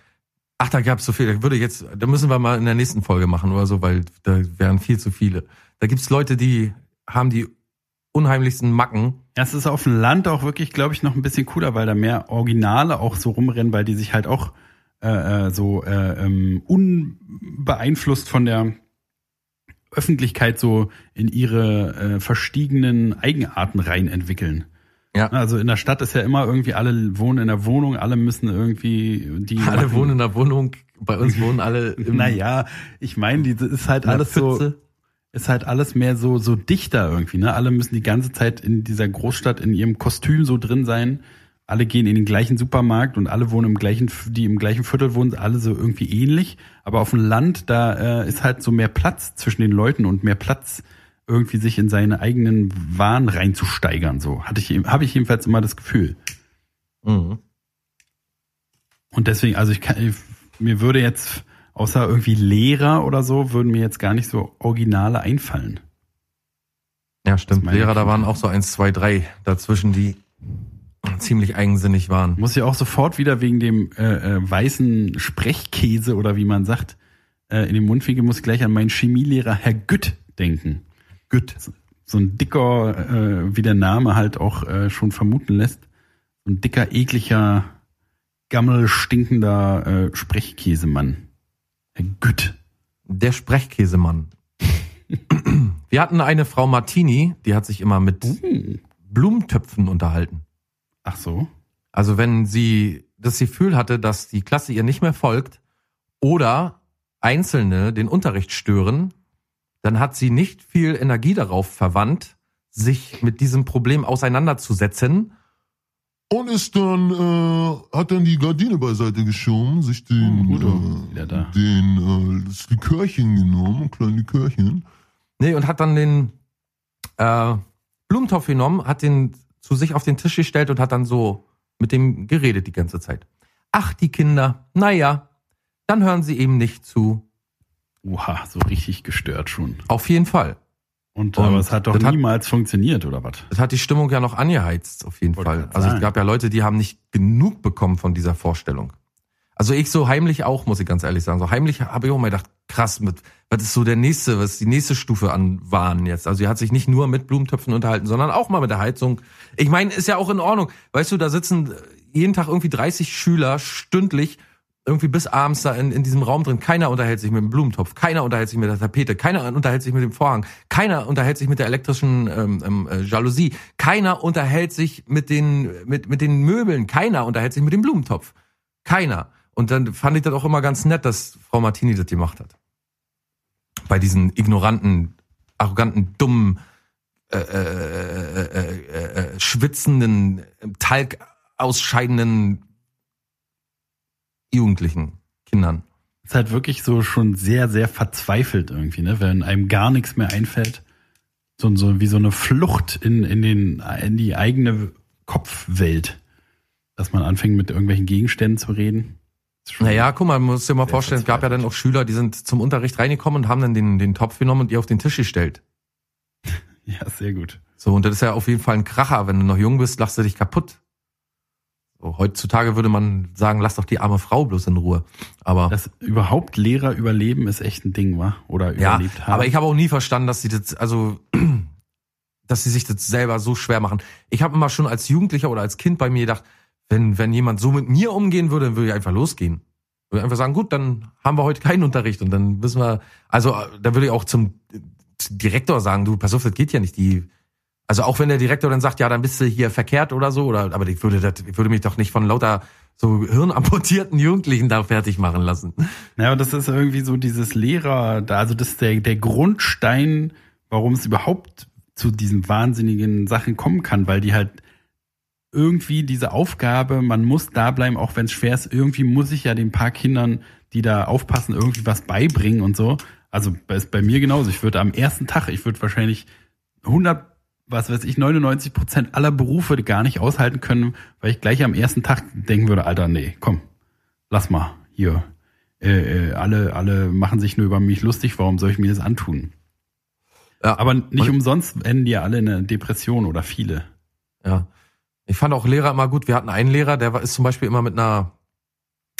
Ach, da gab's so viele. Da würde jetzt, da müssen wir mal in der nächsten Folge machen oder so, weil da wären viel zu viele. Da gibt's Leute, die haben die unheimlichsten Macken. Ja, es ist auf dem Land auch wirklich, glaube ich, noch ein bisschen cooler, weil da mehr Originale auch so rumrennen, weil die sich halt auch äh, äh, so äh, ähm, unbeeinflusst von der Öffentlichkeit so in ihre äh, verstiegenen Eigenarten rein entwickeln. Ja. Also in der Stadt ist ja immer irgendwie alle wohnen in der Wohnung, alle müssen irgendwie die Alle machen- wohnen in der Wohnung. Bei uns wohnen alle im, Naja, ich meine, die ist halt alles so ist halt alles mehr so so dichter irgendwie, ne? Alle müssen die ganze Zeit in dieser Großstadt in ihrem Kostüm so drin sein. Alle gehen in den gleichen Supermarkt und alle wohnen im gleichen, die im gleichen Viertel wohnen, alle so irgendwie ähnlich. Aber auf dem Land, da äh, ist halt so mehr Platz zwischen den Leuten und mehr Platz, irgendwie sich in seine eigenen Wahn reinzusteigern. So hatte ich, habe ich jedenfalls immer das Gefühl. Mhm. Und deswegen, also ich kann, ich, mir würde jetzt außer irgendwie Lehrer oder so, würden mir jetzt gar nicht so Originale einfallen. Ja, stimmt. Lehrer, da waren auch so eins, zwei, drei dazwischen, die ziemlich eigensinnig waren. Muss ja auch sofort wieder wegen dem äh, äh, weißen Sprechkäse oder wie man sagt, äh, in den Mundwinkel muss ich gleich an meinen Chemielehrer Herr Gütt denken. Gütt. So ein dicker, äh, wie der Name halt auch äh, schon vermuten lässt, so ein dicker, ekliger, gammelstinkender äh, Sprechkäsemann. Herr Gütt. Der Sprechkäsemann. Wir hatten eine Frau Martini, die hat sich immer mit Uh. Blumentöpfen unterhalten. Ach so. Also wenn sie das Gefühl hatte, dass die Klasse ihr nicht mehr folgt oder Einzelne den Unterricht stören, dann hat sie nicht viel Energie darauf verwandt, sich mit diesem Problem auseinanderzusetzen. Und ist dann, äh, hat dann die Gardine beiseite geschoben, sich den, Oh, äh, den, äh, das Likörchen genommen, ein kleines Likörchen. Nee, und hat dann den äh, Blumentopf genommen, hat den zu sich auf den Tisch gestellt und hat dann so mit dem geredet die ganze Zeit. Ach, die Kinder, naja, dann hören sie eben nicht zu. Oha, so richtig gestört schon. Auf jeden Fall. Und, Und aber es hat doch das hat- niemals funktioniert, oder was? Das hat die Stimmung ja noch angeheizt, auf jeden Wollte Fall. Also es gab ja Leute, die haben nicht genug bekommen von dieser Vorstellung. Also ich so heimlich auch, muss ich ganz ehrlich sagen. So heimlich habe ich auch mal gedacht, krass, mit, was ist so der nächste, was ist die nächste Stufe an Wahn jetzt? Also sie hat sich nicht nur mit Blumentöpfen unterhalten, sondern auch mal mit der Heizung. Ich meine, ist ja auch in Ordnung. Weißt du, da sitzen jeden Tag irgendwie 30 Schüler stündlich irgendwie bis abends da in, in diesem Raum drin. Keiner unterhält sich mit dem Blumentopf, keiner unterhält sich mit der Tapete, keiner unterhält sich mit dem Vorhang, keiner unterhält sich mit der elektrischen ähm, ähm, äh, Jalousie, keiner unterhält sich mit den mit mit den Möbeln, keiner unterhält sich mit dem Blumentopf, keiner. Und dann fand ich das auch immer ganz nett, dass Frau Martini das gemacht hat. Bei diesen ignoranten, arroganten, dummen, äh, äh, äh, äh, äh, schwitzenden, Talg ausscheidenden Jugendlichen, Kindern. ist halt wirklich so schon sehr, sehr verzweifelt irgendwie, ne? Wenn einem gar nichts mehr einfällt. So, so wie so eine Flucht in, in, den, in die eigene Kopfwelt. Dass man anfängt mit irgendwelchen Gegenständen zu reden. Naja, guck mal, man muss dir mal vorstellen, es gab ja dann auch Schüler, die sind zum Unterricht reingekommen und haben dann den, den Topf genommen und die auf den Tisch gestellt. Ja, sehr gut. So, und das ist ja auf jeden Fall ein Kracher. Wenn du noch jung bist, lachst du dich kaputt. Heutzutage würde man sagen, lass doch die arme Frau bloß in Ruhe. Aber Dass überhaupt Lehrer überleben ist echt ein Ding, wa? Oder ja, überlebt haben. aber ich habe auch nie verstanden, dass sie das, also, dass sie sich das selber so schwer machen. Ich habe immer schon als Jugendlicher oder als Kind bei mir gedacht, wenn, wenn jemand so mit mir umgehen würde, dann würde ich einfach losgehen. Würde einfach sagen, gut, dann haben wir heute keinen Unterricht und dann wissen wir, also da würde ich auch zum Direktor sagen, du, pass auf, das geht ja nicht. Die, also auch wenn der Direktor dann sagt, ja, dann bist du hier verkehrt oder so, oder aber ich würde das, ich würde mich doch nicht von lauter so hirnamputierten Jugendlichen da fertig machen lassen. Ja, aber das ist irgendwie so dieses Lehrer, also das ist der, der Grundstein, warum es überhaupt zu diesen wahnsinnigen Sachen kommen kann, weil die halt irgendwie diese Aufgabe, man muss da bleiben, auch wenn es schwer ist, irgendwie muss ich ja den paar Kindern, die da aufpassen, irgendwie was beibringen und so. Also ist bei mir genauso. Ich würde am ersten Tag, ich würde wahrscheinlich 100, was weiß ich, 99 Prozent aller Berufe gar nicht aushalten können, weil ich gleich am ersten Tag denken würde, Alter, nee, komm, lass mal hier. Äh, äh, alle, alle machen sich nur über mich lustig, warum soll ich mir das antun? Ja, Aber nicht umsonst enden die ja alle in einer Depression oder viele. Ja. Ich fand auch Lehrer immer gut. Wir hatten einen Lehrer, der war, ist zum Beispiel immer mit einer,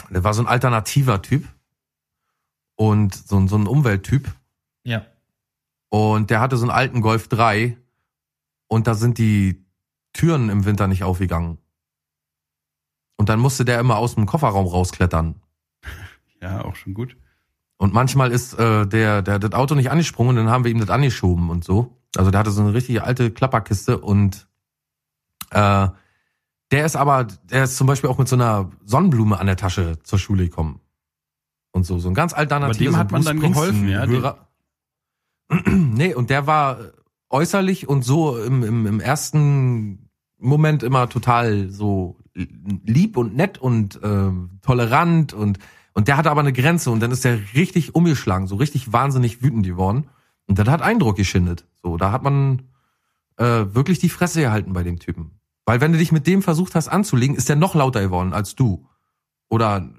der war so ein alternativer Typ und so, ein- so ein Umwelttyp. Ja. Und der hatte so einen alten Golf 3 und da sind die Türen im Winter nicht aufgegangen. Und dann musste der immer aus dem Kofferraum rausklettern. Ja, auch schon gut. Und manchmal ist äh, der, der das Auto nicht angesprungen, dann haben wir ihm das angeschoben und so. Also der hatte so eine richtige alte Klapperkiste und äh, der ist aber, der ist zum Beispiel auch mit so einer Sonnenblume an der Tasche zur Schule gekommen. Und so, so ein ganz alternativer dem so hat man dann geholfen, ja, nee, und der war äußerlich und so im, im, im ersten Moment immer total so lieb und nett und äh, tolerant und und der hatte aber eine Grenze und dann ist der richtig umgeschlagen, so richtig wahnsinnig wütend geworden. Und das hat Eindruck geschindet. So, da hat man äh, wirklich die Fresse gehalten bei dem Typen. Weil wenn du dich mit dem versucht hast anzulegen, ist der noch lauter geworden als du. Oder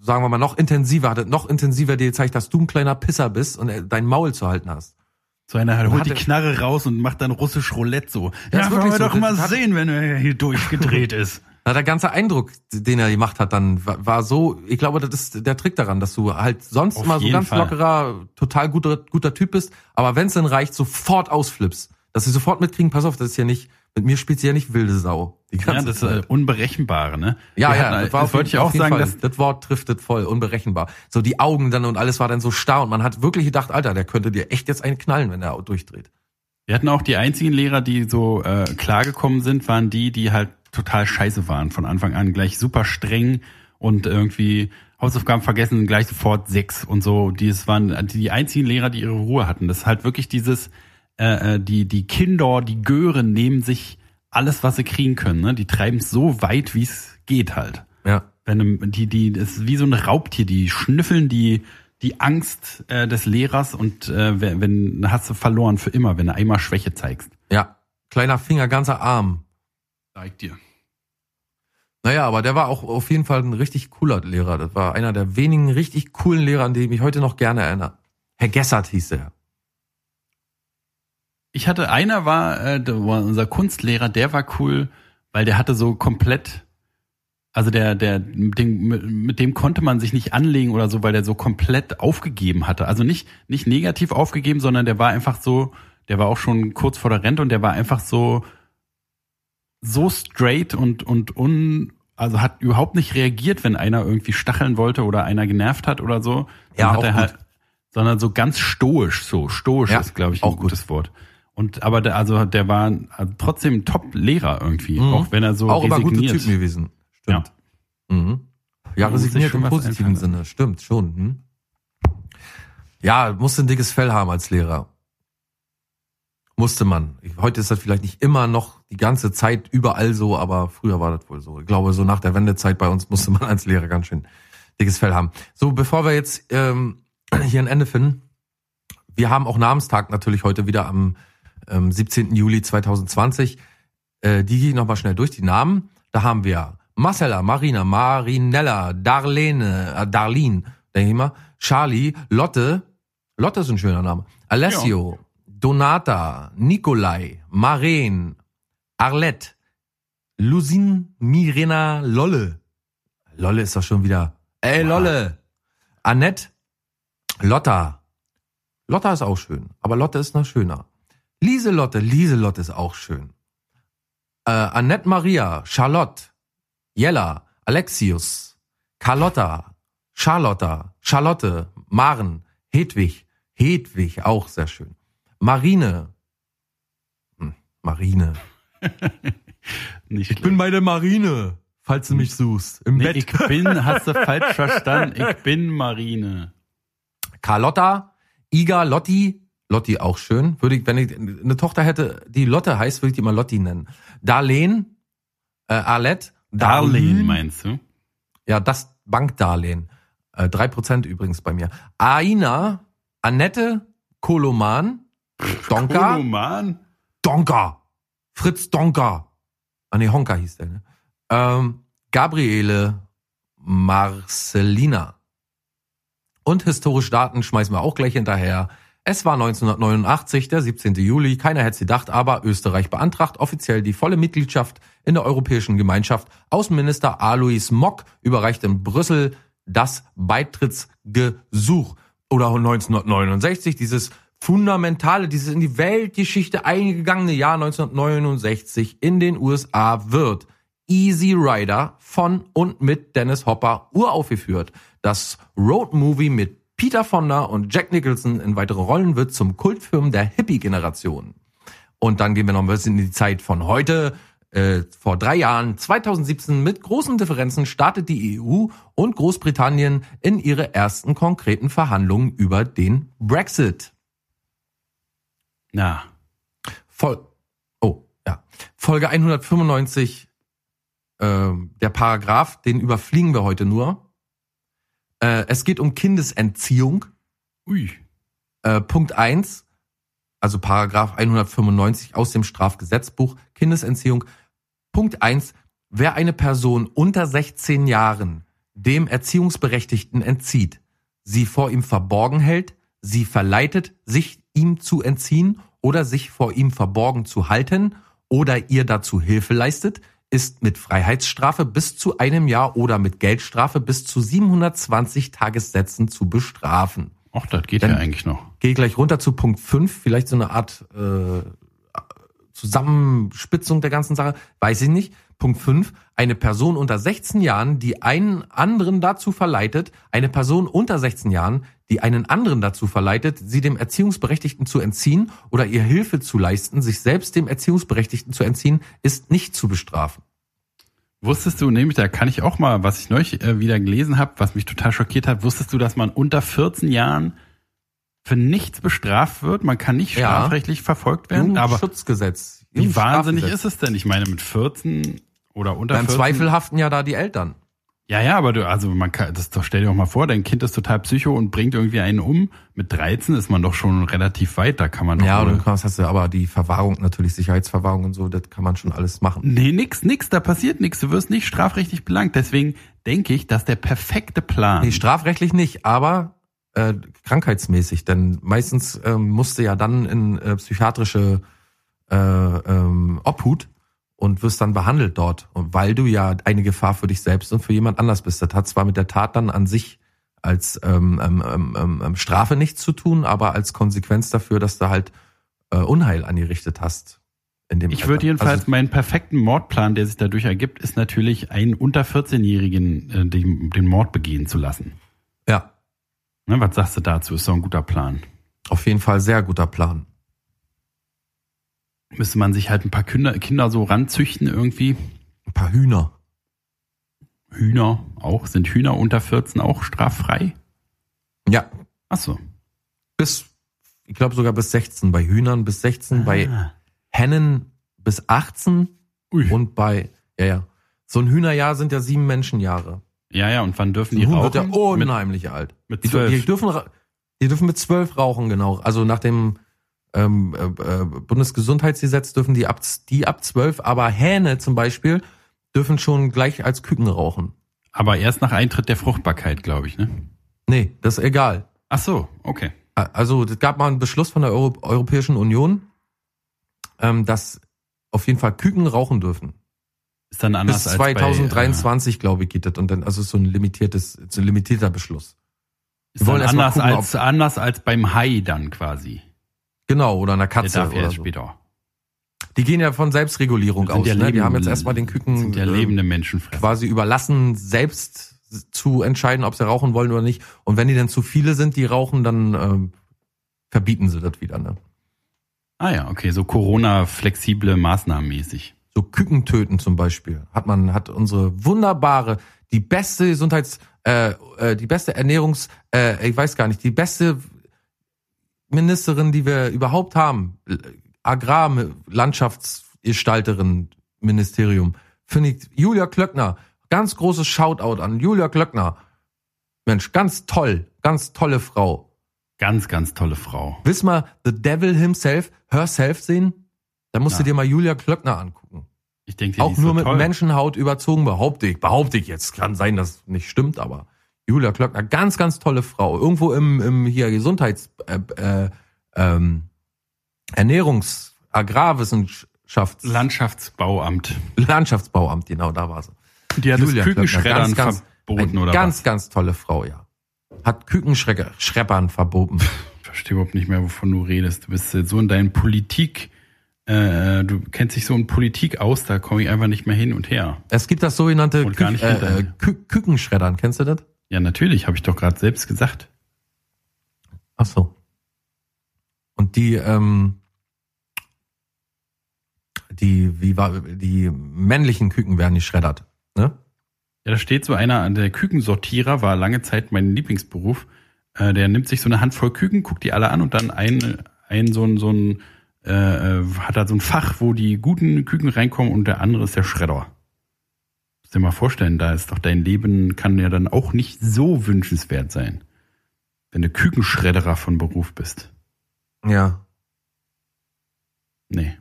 sagen wir mal noch intensiver, hat er noch intensiver dir gezeigt, dass du ein kleiner Pisser bist und dein Maul zu halten hast. So einer Und holt die Knarre raus und macht dann russisch Roulette so. Ja, Ja, wollen wir so. doch mal Das hat- sehen, wenn er hier durchgedreht ist. Na, der ganze Eindruck, den er gemacht hat, dann war, war so, ich glaube, das ist der Trick daran, dass du halt sonst Auf immer so ganz Fall. lockerer, total guter, guter Typ bist, aber wenn es dann reicht, sofort ausflippst. Dass sie sofort mitkriegen, pass auf, das ist ja nicht, mit mir spielt sie ja nicht wilde Sau. Die Ja, ganze das Zeit. äh, Unberechenbare, ne? Ja, Wir ja, hatten- das, war das wollte ich auch sagen, Fall. dass das Wort trifft es voll, unberechenbar. So die Augen dann und alles war dann so starr und man hat wirklich gedacht, Alter, der könnte dir echt jetzt einen knallen, wenn er durchdreht. wir hatten auch die einzigen Lehrer, die so äh, klargekommen sind, waren die, die halt total scheiße waren von Anfang an, gleich super streng und irgendwie Hausaufgaben vergessen, gleich sofort sechs und so. Die es waren die einzigen Lehrer, die ihre Ruhe hatten. Das ist halt wirklich dieses, äh, äh, die die Kinder, die Gören nehmen sich alles, was sie kriegen können. Ne? Die treiben es so weit, wie es geht halt. Ja. Wenn die die das ist wie so ein Raubtier, die schnüffeln die die Angst äh, des Lehrers und äh, wenn, wenn dann hast du verloren für immer, wenn du einmal Schwäche zeigst. Ja. Kleiner Finger, ganzer Arm. Zeig dir. Naja, aber der war auch auf jeden Fall ein richtig cooler Lehrer. Das war einer der wenigen richtig coolen Lehrer, an die ich mich heute noch gerne erinnere. Herr Gessert hieß er. Ich hatte einer war, äh, unser Kunstlehrer, der war cool, weil der hatte so komplett also der der mit dem, mit dem konnte man sich nicht anlegen oder so, weil der so komplett aufgegeben hatte. Also nicht nicht negativ aufgegeben, sondern der war einfach so, der war auch schon kurz vor der Rente und der war einfach so so straight und und un also hat überhaupt nicht reagiert, wenn einer irgendwie stacheln wollte oder einer genervt hat oder so. Ja, hat auch er gut. halt, sondern so ganz stoisch, so stoisch Ja, ist, glaube ich, auch ein gutes Wort. Und aber der, also der war trotzdem ein Top-Lehrer irgendwie, Mhm. auch wenn er so auch immer gute resigniert. Typen gewesen. Stimmt. Mhm. Ja, muss sich resigniert im positiven Sinne. Stimmt, schon. Hm? Ja, musste ein dickes Fell haben als Lehrer. Musste man. Heute ist das vielleicht nicht immer noch die ganze Zeit überall so, aber früher war das wohl so. Ich glaube, so nach der Wendezeit bei uns musste man als Lehrer ganz schön dickes Fell haben. So, bevor wir jetzt ähm, hier ein Ende finden, wir haben auch Namenstag natürlich heute wieder am ähm, 17. Juli 2020. Äh, die gehe ich nochmal schnell durch, die Namen. Da haben wir Marcella, Marina, Marinella, Darlene, äh, Darlene, denke ich mal, Charlie, Lotte, Lotte ist ein schöner Name, Alessio, Donata, Nikolai, Maren, Arlette, Lusin, Mirena, Lolle. Lolle ist doch schon wieder, ey Lolle, Annette, Lotta. Lotta ist auch schön, aber Lotte ist noch schöner. Lieselotte, Lieselotte ist auch schön. Äh, Annette Maria, Charlotte, Jella, Alexius, Carlotta, Charlotta, Charlotte, Maren, Hedwig, Hedwig, auch sehr schön. Marine, hm, Marine. Ich bin bei der Marine, falls du mich suchst, im nee, Bett. ich bin, hast du falsch verstanden, ich bin Marine. Carlotta, Iga, Lotti, Lotti auch schön. Würde ich, wenn ich eine Tochter hätte, die Lotte heißt, würde ich die mal Lotti nennen. Darlene, äh, Arlette, Darlene meinst du? Ja, das Bankdarlehen. Äh, drei Prozent übrigens bei mir. Aina, Annette, Koloman, Donka, Koloman? Donka, Fritz Donka. Ah nee, Honka hieß der, ne? Ähm, Gabriele, Marcelina. Und historische Daten schmeißen wir auch gleich hinterher. Es war 1989, der 17. Juli, keiner hätte es gedacht, aber Österreich beantragt offiziell die volle Mitgliedschaft in der Europäischen Gemeinschaft. Außenminister Alois Mock überreicht in Brüssel das Beitrittsgesuch. Oder 1969, dieses fundamentale, dieses in die Weltgeschichte eingegangene Jahr 1969 in den USA wird Easy Rider von und mit Dennis Hopper uraufgeführt. Das Roadmovie mit Peter Fonda und Jack Nicholson in weitere Rollen wird zum Kultfilm der Hippie-Generation. Und dann gehen wir noch ein bisschen in die Zeit von heute. Äh, vor drei Jahren, 2017, mit großen Differenzen startet die EU und Großbritannien in ihre ersten konkreten Verhandlungen über den Brexit. Na, Voll. Oh, ja. Folge 195, äh, der Paragraph, den überfliegen wir heute nur. Äh, es geht um Kindesentziehung. ui. Äh, Punkt eins, also Paragraph 195 aus dem Strafgesetzbuch, Kindesentziehung. Punkt eins: wer eine Person unter 16 Jahren dem Erziehungsberechtigten entzieht, sie vor ihm verborgen hält, sie verleitet, sich ihm zu entziehen oder sich vor ihm verborgen zu halten oder ihr dazu Hilfe leistet, ist mit Freiheitsstrafe bis zu einem Jahr oder mit Geldstrafe bis zu 720 Tagessätzen zu bestrafen. Ach, das geht Dann- ja eigentlich noch. Gehe gleich runter zu Punkt 5, vielleicht so eine Art äh, Zusammenspitzung der ganzen Sache, weiß ich nicht. Punkt 5, eine Person unter 16 Jahren, die einen anderen dazu verleitet, eine Person unter 16 Jahren, die einen anderen dazu verleitet, sie dem Erziehungsberechtigten zu entziehen oder ihr Hilfe zu leisten, sich selbst dem Erziehungsberechtigten zu entziehen, ist nicht zu bestrafen. Wusstest du, nämlich, da kann ich auch mal, was ich neulich äh, wieder gelesen habe, was mich total schockiert hat, wusstest du, dass man unter 14 Jahren für nichts bestraft wird? Man kann nicht Ja. strafrechtlich verfolgt werden, aber Jugendschutzgesetz. wie wahnsinnig ist es denn? Ich meine, mit 14 oder unter Beim 14. Zweifel haften ja da die Eltern. Ja, ja, aber du, also man kann, das doch, stell dir doch mal vor, dein Kind ist total psycho und bringt irgendwie einen um. Mit 13 ist man doch schon relativ weit, da kann man doch Ja, oder du kannst, hast du aber die Verwahrung, natürlich Sicherheitsverwahrung und so, das kann man schon alles machen. Nee, nix, nix, da passiert nix. Du wirst nicht strafrechtlich belangt. Deswegen denke ich, dass der perfekte Plan. Nee, strafrechtlich nicht, aber äh, krankheitsmäßig, denn meistens ähm, musst du ja dann in äh, psychiatrische äh, ähm, Obhut und wirst dann behandelt dort, weil du ja eine Gefahr für dich selbst und für jemand anders bist. Das hat zwar mit der Tat dann an sich als ähm, ähm, ähm, ähm, Strafe nichts zu tun, aber als Konsequenz dafür, dass du halt äh, Unheil angerichtet hast. In dem ich Alter. würde jedenfalls Also, meinen perfekten Mordplan, der sich dadurch ergibt, ist natürlich einen unter 14-Jährigen äh, den, den Mord begehen zu lassen. ja, Ne, was sagst du dazu? Ist doch ein guter Plan. auf jeden Fall sehr guter Plan. Müsste man sich halt ein paar Kinder, Kinder so ranzüchten irgendwie. Ein paar Hühner. Hühner auch. Sind Hühner unter 14 auch straffrei? Ja, Ach so. bis, ich glaube sogar bis 16. Bei Hühnern bis 16, bei Ah. Hennen bis 18 Ui. und bei, ja, ja. So ein Hühnerjahr sind ja sieben Menschenjahre. Ja, ja, und wann dürfen Ein die Huhn rauchen? wird ja mit, unheimlich alt. mit Die, zwölf. die, dürfen, ra- die dürfen mit zwölf rauchen, genau. Also nach dem ähm, äh, äh, Bundesgesundheitsgesetz dürfen die ab, die ab zwölf, aber Hähne zum Beispiel dürfen schon gleich als Küken rauchen. Aber erst nach Eintritt der Fruchtbarkeit, glaube ich, ne? Nee, das ist egal. Ach so, okay. Also es gab mal einen Beschluss von der Euro Europäischen Union, ähm, dass auf jeden Fall Küken rauchen dürfen. Ist dann anders Bis als bei, 2023, glaube ich, geht das. Und dann, also so ein limitiertes, so ein limitierter Beschluss. äh, ist wollen dann anders gucken, als anders als beim Hai dann quasi. Genau, oder einer Der Katze darf ja oder erst so. später. Die gehen ja von Selbstregulierung aus. ja ne? Die haben jetzt erstmal den Küken ja äh, lebende Menschenfresser. quasi überlassen, selbst zu entscheiden, ob sie rauchen wollen oder nicht. Und wenn die dann zu viele sind, die rauchen, dann ähm, verbieten sie das wieder. Ne? Ah ja, okay, so Corona-flexible Maßnahmen mäßig. So Küken töten zum Beispiel hat man hat unsere wunderbare, die beste Gesundheits, äh, äh, die beste Ernährungs, äh, ich weiß gar nicht, die beste Ministerin, die wir überhaupt haben, Agrarlandschaftsgestalterin Ministerium, finde ich Julia Klöckner. Ganz großes Shoutout an Julia Klöckner. Mensch, ganz toll, ganz tolle Frau. Ganz, ganz tolle Frau. Willst mal The Devil himself, herself sehen? Da musst Ja. du dir mal Julia Klöckner angucken. Ich denke, Auch nur so mit toll. Menschenhaut überzogen, behaupte ich. Behaupte ich jetzt. Kann sein, dass es nicht stimmt, aber Julia Klöckner, ganz, ganz tolle Frau. Irgendwo im, im hier Gesundheits, äh, äh, ähm, Ernährungs-, Agrarwissenschafts-, Landschaftsbauamt. Landschaftsbauamt, genau, da war sie. Die hat Julia das Kükenschreddern Klöckner, ganz, ganz, verboten, oder Ganz, was? ganz tolle Frau, ja. Hat Kükenschreppern verboten. Ich verstehe überhaupt nicht mehr, wovon du redest. Du bist so in deinen Politik, äh, du kennst dich so in Politik aus, da komme ich einfach nicht mehr hin und her. Es gibt das sogenannte Kü äh, äh. Kü Kükenschreddern, kennst du das? Ja, natürlich, habe ich doch gerade selbst gesagt. Ach so. Und die, ähm, die, wie war, die männlichen Küken werden nicht schreddert, ne? Ja, da steht so einer, der Kükensortierer war lange Zeit mein Lieblingsberuf. Äh, der nimmt sich so eine Handvoll Küken, guckt die alle an und dann ein, ein so ein, so ein äh, äh, hat da so ein Fach, wo die guten Küken reinkommen und der andere ist der Schredder. Dir mal vorstellen, da ist doch dein Leben kann ja dann auch nicht so wünschenswert sein, wenn du Kükenschredderer von Beruf bist. Ja. Nee.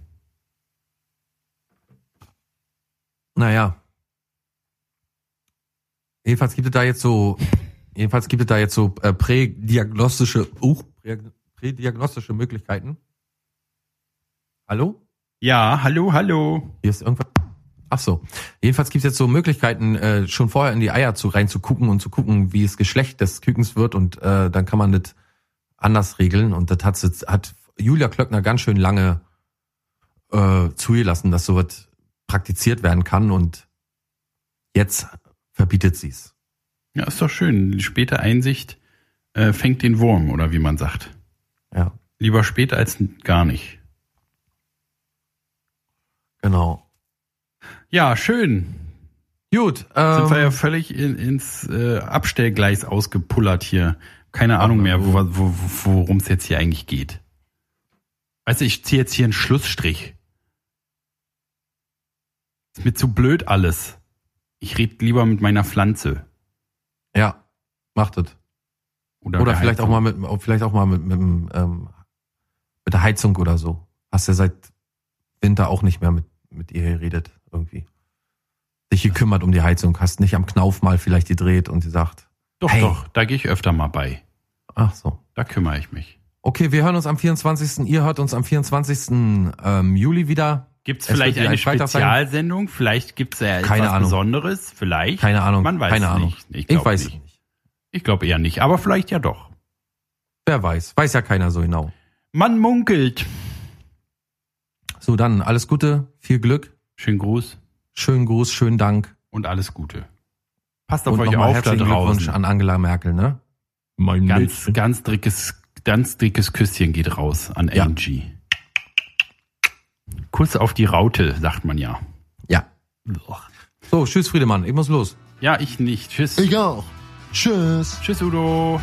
Naja. Jedenfalls gibt es da jetzt so, jedenfalls gibt es da jetzt so äh, prädiagnostische, uh, prä- prädiagnostische Möglichkeiten. Hallo? Ja, hallo, hallo. Hier ist irgendwas. Ach so. Jedenfalls gibt es jetzt so Möglichkeiten, äh, schon vorher in die Eier zu reinzugucken und zu gucken, wie das Geschlecht des Kükens wird und äh, dann kann man das anders regeln. Und das hat, hat Julia Klöckner ganz schön lange äh, zugelassen, dass sowas praktiziert werden kann und jetzt verbietet sie es. Ja, ist doch schön. Die späte Einsicht äh, fängt den Wurm, oder wie man sagt. Ja, Lieber spät als gar nicht. genau. Ja, schön. Gut, Sind wir ja ähm, völlig in, ins äh, Abstellgleis ausgepullert hier. Keine Ahnung mehr, wo, wo, worum es jetzt hier eigentlich geht. Weißt du, ich ziehe jetzt hier einen Schlussstrich. Ist mir zu blöd alles. Ich rede lieber mit meiner Pflanze. ja, macht es. Oder, Oder der vielleicht auch mal mit, vielleicht auch mal mit, mit, ähm, mit der Heizung oder so. Hast ja seit Winter auch nicht mehr mit, mit ihr geredet, irgendwie. Dich gekümmert um die Heizung, hast nicht am Knauf mal vielleicht gedreht und gesagt, Doch, Hey. doch, da gehe ich öfter mal bei. ach so. Da kümmere ich mich. Okay, wir hören uns am 24. Ihr hört uns am 24. Ähm, Juli wieder. Gibt es vielleicht eine. Spezialsendung? Vielleicht gibt es ja Keine etwas Ahnung. Besonderes? Vielleicht? Keine Ahnung. Man weiß keine es Ahnung. nicht. Ich, Ich, weiß es nicht. Ich glaube eher nicht, aber vielleicht ja doch. Wer weiß. Weiß ja keiner so genau. Man munkelt. So, dann alles Gute, viel Glück, Schönen Gruß schönen Gruß, schönen Dank. und alles Gute. Passt auf Und euch auf da herzlichen Glückwunsch draußen. an Angela Merkel, ne? Mein Ganz, ganz dickes, ganz dickes Küsschen geht raus an Ja. Angie. Kuss auf die Raute, sagt man ja. Ja. So, tschüss Friedemann, ich muss los. Ja, ich nicht. Tschüss. Ich auch. Tschüss. Tschüss, Udo.